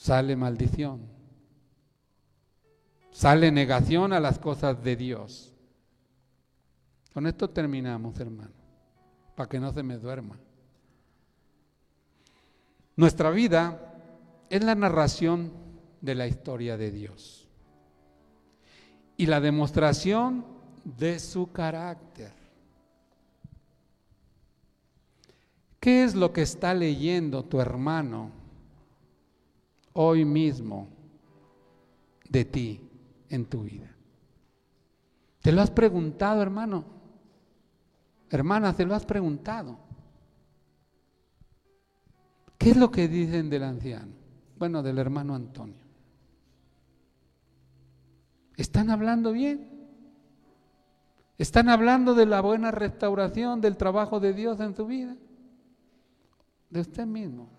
sale maldición, sale negación a las cosas de Dios. Con esto terminamos, hermano, para que no se me duerma. Nuestra vida es la narración de la historia de Dios y la demostración de su carácter. ¿Qué es lo que está leyendo tu hermano hoy mismo de ti en tu vida? ¿Te lo has preguntado, hermano? Hermana, ¿te lo has preguntado? ¿Qué es lo que dicen del anciano? Bueno, del hermano Antonio. ¿Están hablando bien? ¿Están hablando de la buena restauración, del trabajo de Dios en tu vida? De usted mismo.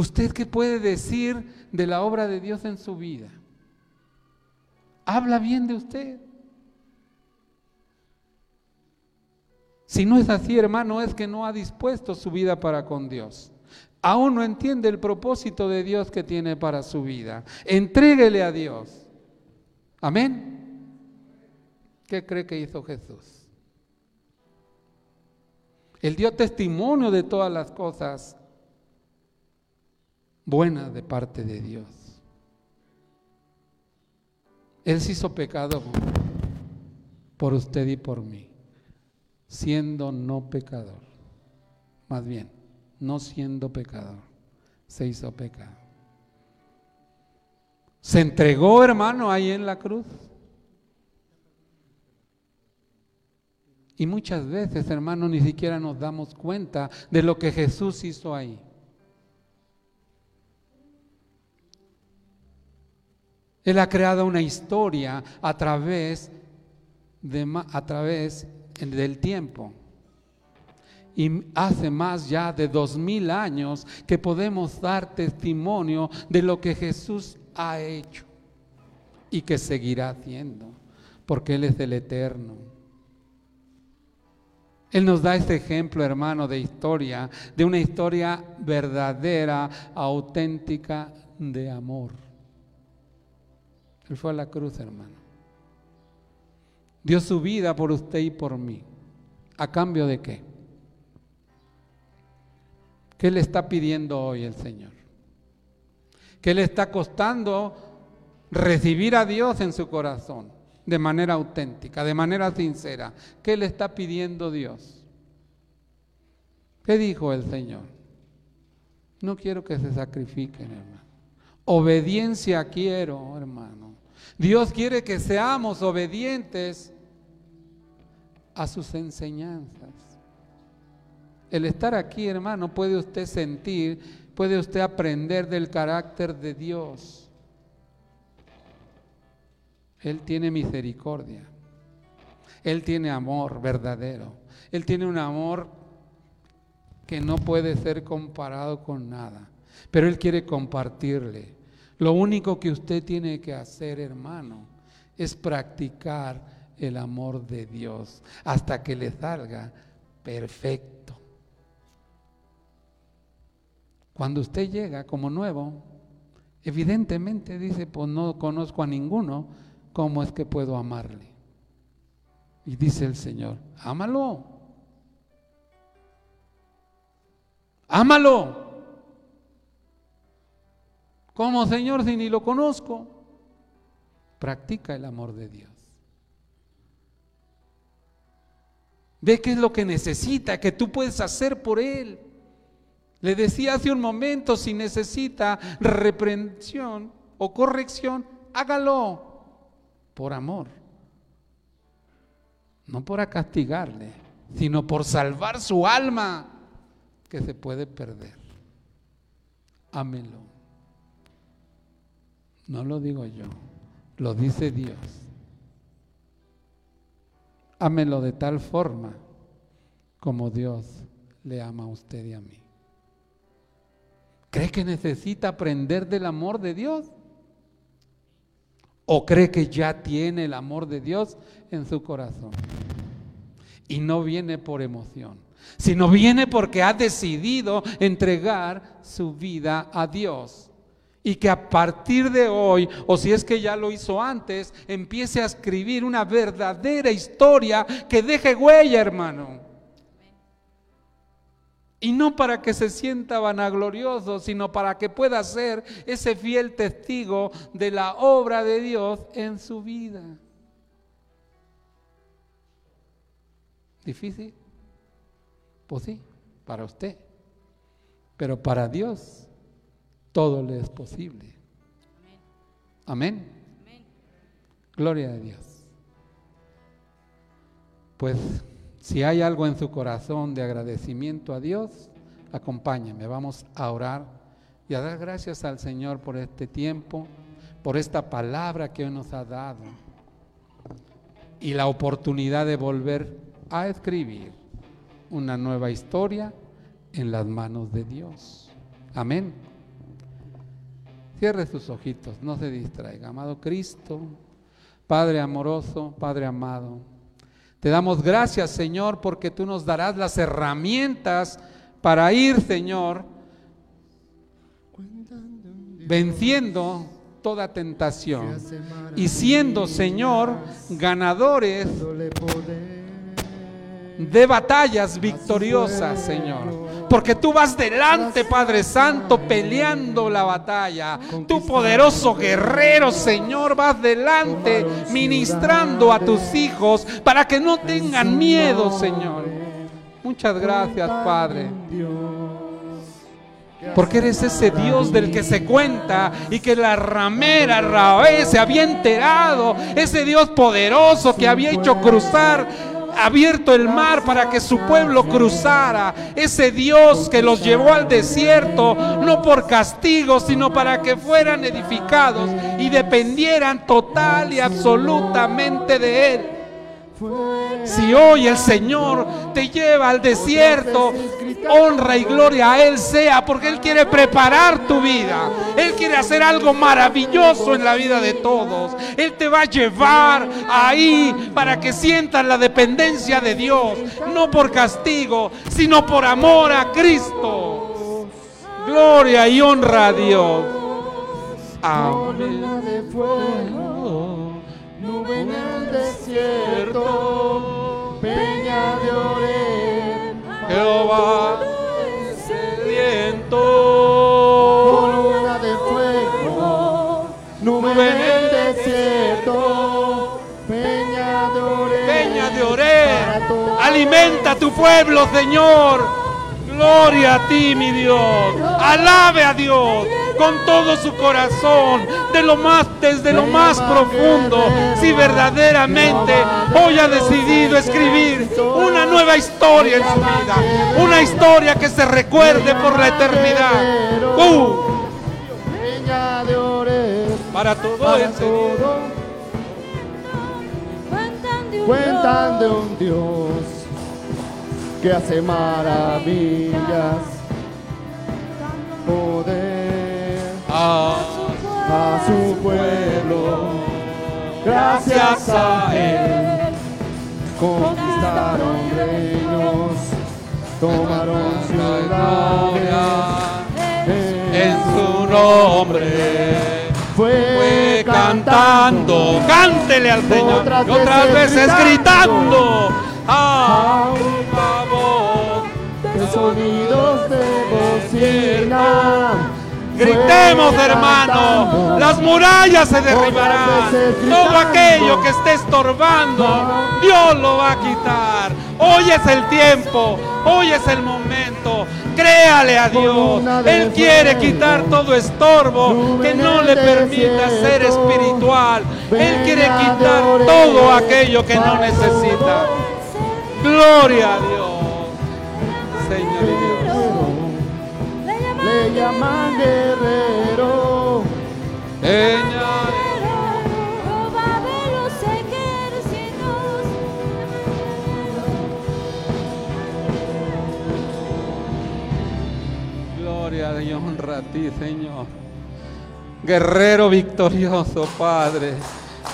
¿Usted qué puede decir de la obra de Dios en su vida? ¿Habla bien de usted? Si no es así, hermano, es que no ha dispuesto su vida para con Dios. Aún no entiende el propósito de Dios que tiene para su vida. Entréguele a Dios. Amén. ¿Qué cree que hizo Jesús? Él dio testimonio de todas las cosas buena de parte de Dios. Él se hizo pecado por usted y por mí, siendo no pecador. Más bien, no siendo pecador, se hizo pecado. Se entregó, hermano, ahí en la cruz. Y muchas veces, hermano, ni siquiera nos damos cuenta de lo que Jesús hizo ahí. Él ha creado una historia a través, de, a través del tiempo. Y hace más ya de dos mil años que podemos dar testimonio de lo que Jesús ha hecho y que seguirá haciendo, porque Él es el eterno. Él nos da este ejemplo, hermano, de historia, de una historia verdadera, auténtica de amor. Él fue a la cruz, hermano. Dio su vida por usted y por mí. ¿A cambio de qué? ¿Qué le está pidiendo hoy el Señor? ¿Qué le está costando recibir a Dios en su corazón de manera auténtica, de manera sincera? ¿Qué le está pidiendo Dios? ¿Qué dijo el Señor? No quiero que se sacrifiquen, hermano. Obediencia quiero, hermano. Dios quiere que seamos obedientes a sus enseñanzas. El estar aquí, hermano, puede usted sentir, puede usted aprender del carácter de Dios. Él tiene misericordia. Él tiene amor verdadero. Él tiene un amor que no puede ser comparado con nada. Pero Él quiere compartirle. Lo único que usted tiene que hacer, hermano, es practicar el amor de Dios hasta que le salga perfecto. Cuando usted llega como nuevo, evidentemente dice, pues no conozco a ninguno, ¿cómo es que puedo amarle? Y dice el Señor, ámalo. Ámalo. ¿Cómo, Señor, si ni lo conozco? Practica el amor de Dios. Ve qué es lo que necesita, que tú puedes hacer por Él. Le decía hace un momento, si necesita reprensión o corrección, hágalo por amor. No por castigarle, sino por salvar su alma que se puede perder. Ámelo. No lo digo yo, lo dice Dios. Ámelo de tal forma como Dios le ama a usted y a mí. ¿Cree que necesita aprender del amor de Dios? ¿O cree que ya tiene el amor de Dios en su corazón? Y no viene por emoción, sino viene porque ha decidido entregar su vida a Dios. Y que a partir de hoy, o si es que ya lo hizo antes, empiece a escribir una verdadera historia que deje huella, hermano. Y no para que se sienta vanaglorioso, sino para que pueda ser ese fiel testigo de la obra de Dios en su vida. ¿Difícil? Pues sí, para usted. Pero para Dios todo le es posible. Amén. Gloria a Dios. Pues si hay algo en su corazón de agradecimiento a Dios, acompáñeme. Vamos a orar y a dar gracias al Señor por este tiempo, por esta palabra que hoy nos ha dado y la oportunidad de volver a escribir una nueva historia en las manos de Dios. Amén. Cierre sus ojitos, no se distraiga. Amado Cristo, Padre amoroso, Padre amado. Te damos gracias, Señor, porque tú nos darás las herramientas para ir, Señor, venciendo toda tentación y siendo, Señor, ganadores de batallas victoriosas, Señor. Porque tú vas delante, Padre Santo, peleando la batalla. Tu poderoso guerrero, Señor, vas delante, ministrando a tus hijos para que no tengan miedo, Señor. Muchas gracias, Padre. Porque eres ese Dios del que se cuenta y que la ramera Raé se había enterado. Ese Dios poderoso que había hecho cruzar abierto el mar para que su pueblo cruzara. Ese Dios que los llevó al desierto, no por castigo, sino para que fueran edificados y dependieran total y absolutamente de Él. Si hoy el Señor te lleva al desierto, honra y gloria a Él sea, porque Él quiere preparar tu vida. Él quiere hacer algo maravilloso en la vida de todos. Él te va a llevar ahí para que sientas la dependencia de Dios, no por castigo, sino por amor a Cristo. Gloria y honra a Dios. Amén en el desierto, peña de Oreb, Jehová sediento. columna de fuego, nube en el desierto, peña de Oreb, Peña de Oreb, alimenta a tu pueblo, Señor. Gloria a ti, mi Dios. Alabe a Dios con todo su corazón, de lo más desde lo más profundo. Si verdaderamente hoy ha decidido escribir una nueva historia en su vida, una historia que se recuerde por la eternidad. Uh, para todo todo. Cuentan de un Dios que hace maravillas, poder A su pueblo. Gracias a Él conquistaron reinos, tomaron ciudades. en su nombre Fue cantando. Cántele al Señor. Otras Y otras veces gritando. A una voz. de sonidos de bocina. Gritemos, hermano, las murallas se derribarán. Todo aquello que esté estorbando, Dios lo va a quitar. Hoy es el tiempo, hoy es el momento. Créale a Dios. Él quiere quitar todo estorbo que no le permita ser espiritual. Él quiere quitar todo aquello que no necesita. Gloria a Dios. Señor. Le llaman guerrero. Peña Jehová de los ejércitos. Gloria y honra a ti, Señor. Guerrero victorioso, Padre.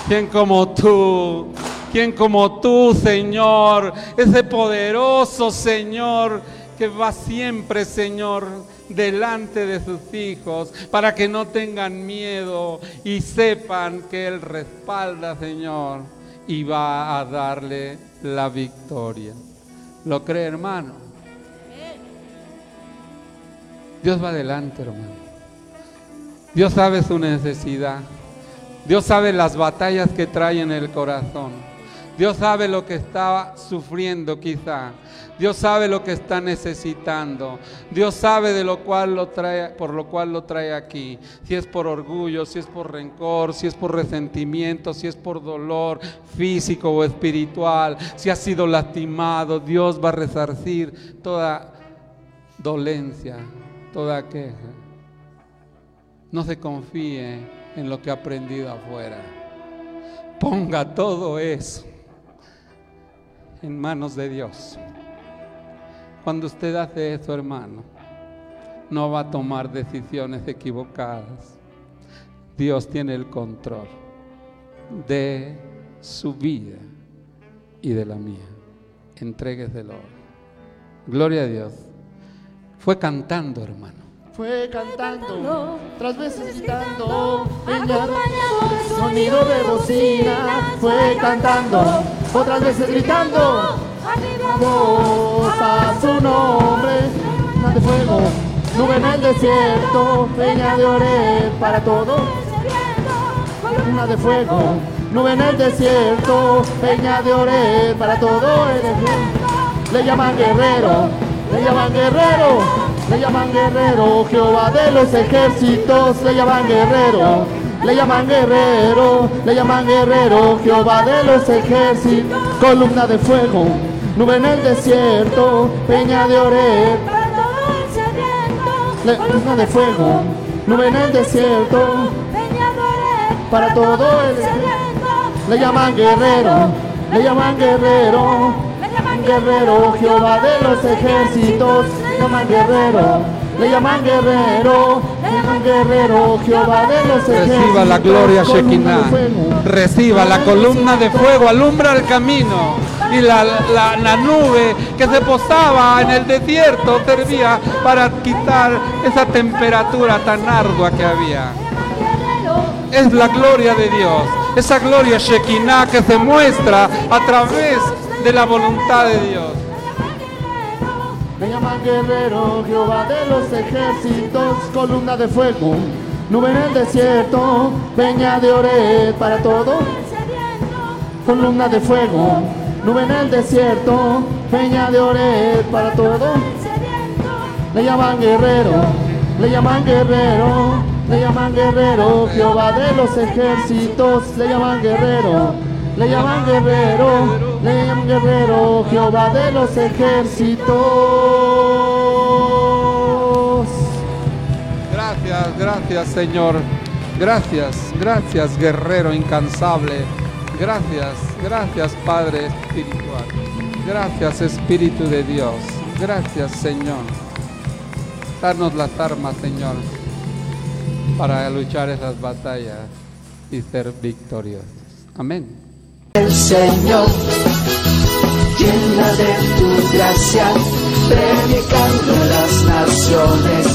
¿Quién como tú? ¿Quién como tú, Señor? Ese poderoso Señor que va siempre, Señor, delante de sus hijos para que no tengan miedo y sepan que Él respalda, Señor, y va a darle la victoria. ¿Lo cree, hermano? Dios va adelante, hermano. Dios sabe su necesidad. Dios sabe las batallas que trae en el corazón. Dios sabe lo que está sufriendo quizá. Dios sabe lo que está necesitando. Dios sabe de lo cual lo trae, por lo cual lo trae aquí. Si es por orgullo, si es por rencor, si es por resentimiento, si es por dolor físico o espiritual, si ha sido lastimado, Dios va a resarcir toda dolencia, toda queja. No se confíe en lo que ha aprendido afuera. Ponga todo eso en manos de Dios. Cuando usted hace eso, hermano, no va a tomar decisiones equivocadas. Dios tiene el control de su vida y de la mía. Entrégueselo. Gloria a Dios. Fue cantando, hermano. Fue cantando, tras veces gritando, Acompañado sonido de bocina. Fue cantando, otras veces gritando, Voz a su nombre. De fuego, nube en el desierto, peña de Oreb para todo. Una de fuego, nube en el desierto, peña de Oreb para todo el. Le llaman guerrero, le llaman guerrero, le llaman guerrero, Jehová de los ejércitos, le llaman guerrero, le llaman guerrero, le llaman guerrero, Jehová de los ejércitos, columna de fuego, nube en el desierto, peña de Oreb, para todo el sediento, le- columna de fuego, nube en el desierto, peñadores, para todo el le llaman guerrero, le llaman guerrero, le llaman guerrero, Jehová de los ejércitos, le llaman guerrero, le llaman guerrero, le llaman guerrero, Jehová de los ejércitos. Reciba la gloria de Shekinah. Reciba la columna de fuego, alumbra el camino. Y la, la- nube que se posaba en el desierto servía para quitar esa temperatura tan ardua que había. Es la gloria de Dios, esa gloria Shekinah que se muestra a través de la voluntad de Dios. Le llaman guerrero, Jehová de los ejércitos, columna de fuego, nube en el desierto, peña de Oreb para todo, columna de fuego, nube en el desierto, peña de Oreb para todo. Le llaman guerrero, le llaman guerrero, le llaman guerrero, Jehová de los ejércitos, le llaman guerrero, le llaman guerrero, le llaman guerrero, Jehová de los ejércitos. Gracias, gracias Señor. Gracias, gracias guerrero incansable. Gracias, gracias Padre Espiritual. Gracias Espíritu de Dios. Gracias Señor. Darnos las armas Señor para luchar esas batallas y ser victoriosos. Amén. el Señor, llena de tu gracia, predicando las naciones,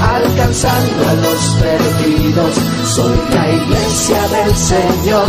alcanzando a los perdidos. Soy la iglesia del Señor,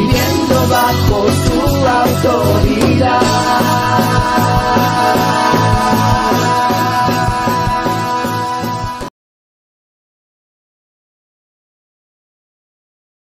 viviendo bajo tu autoridad.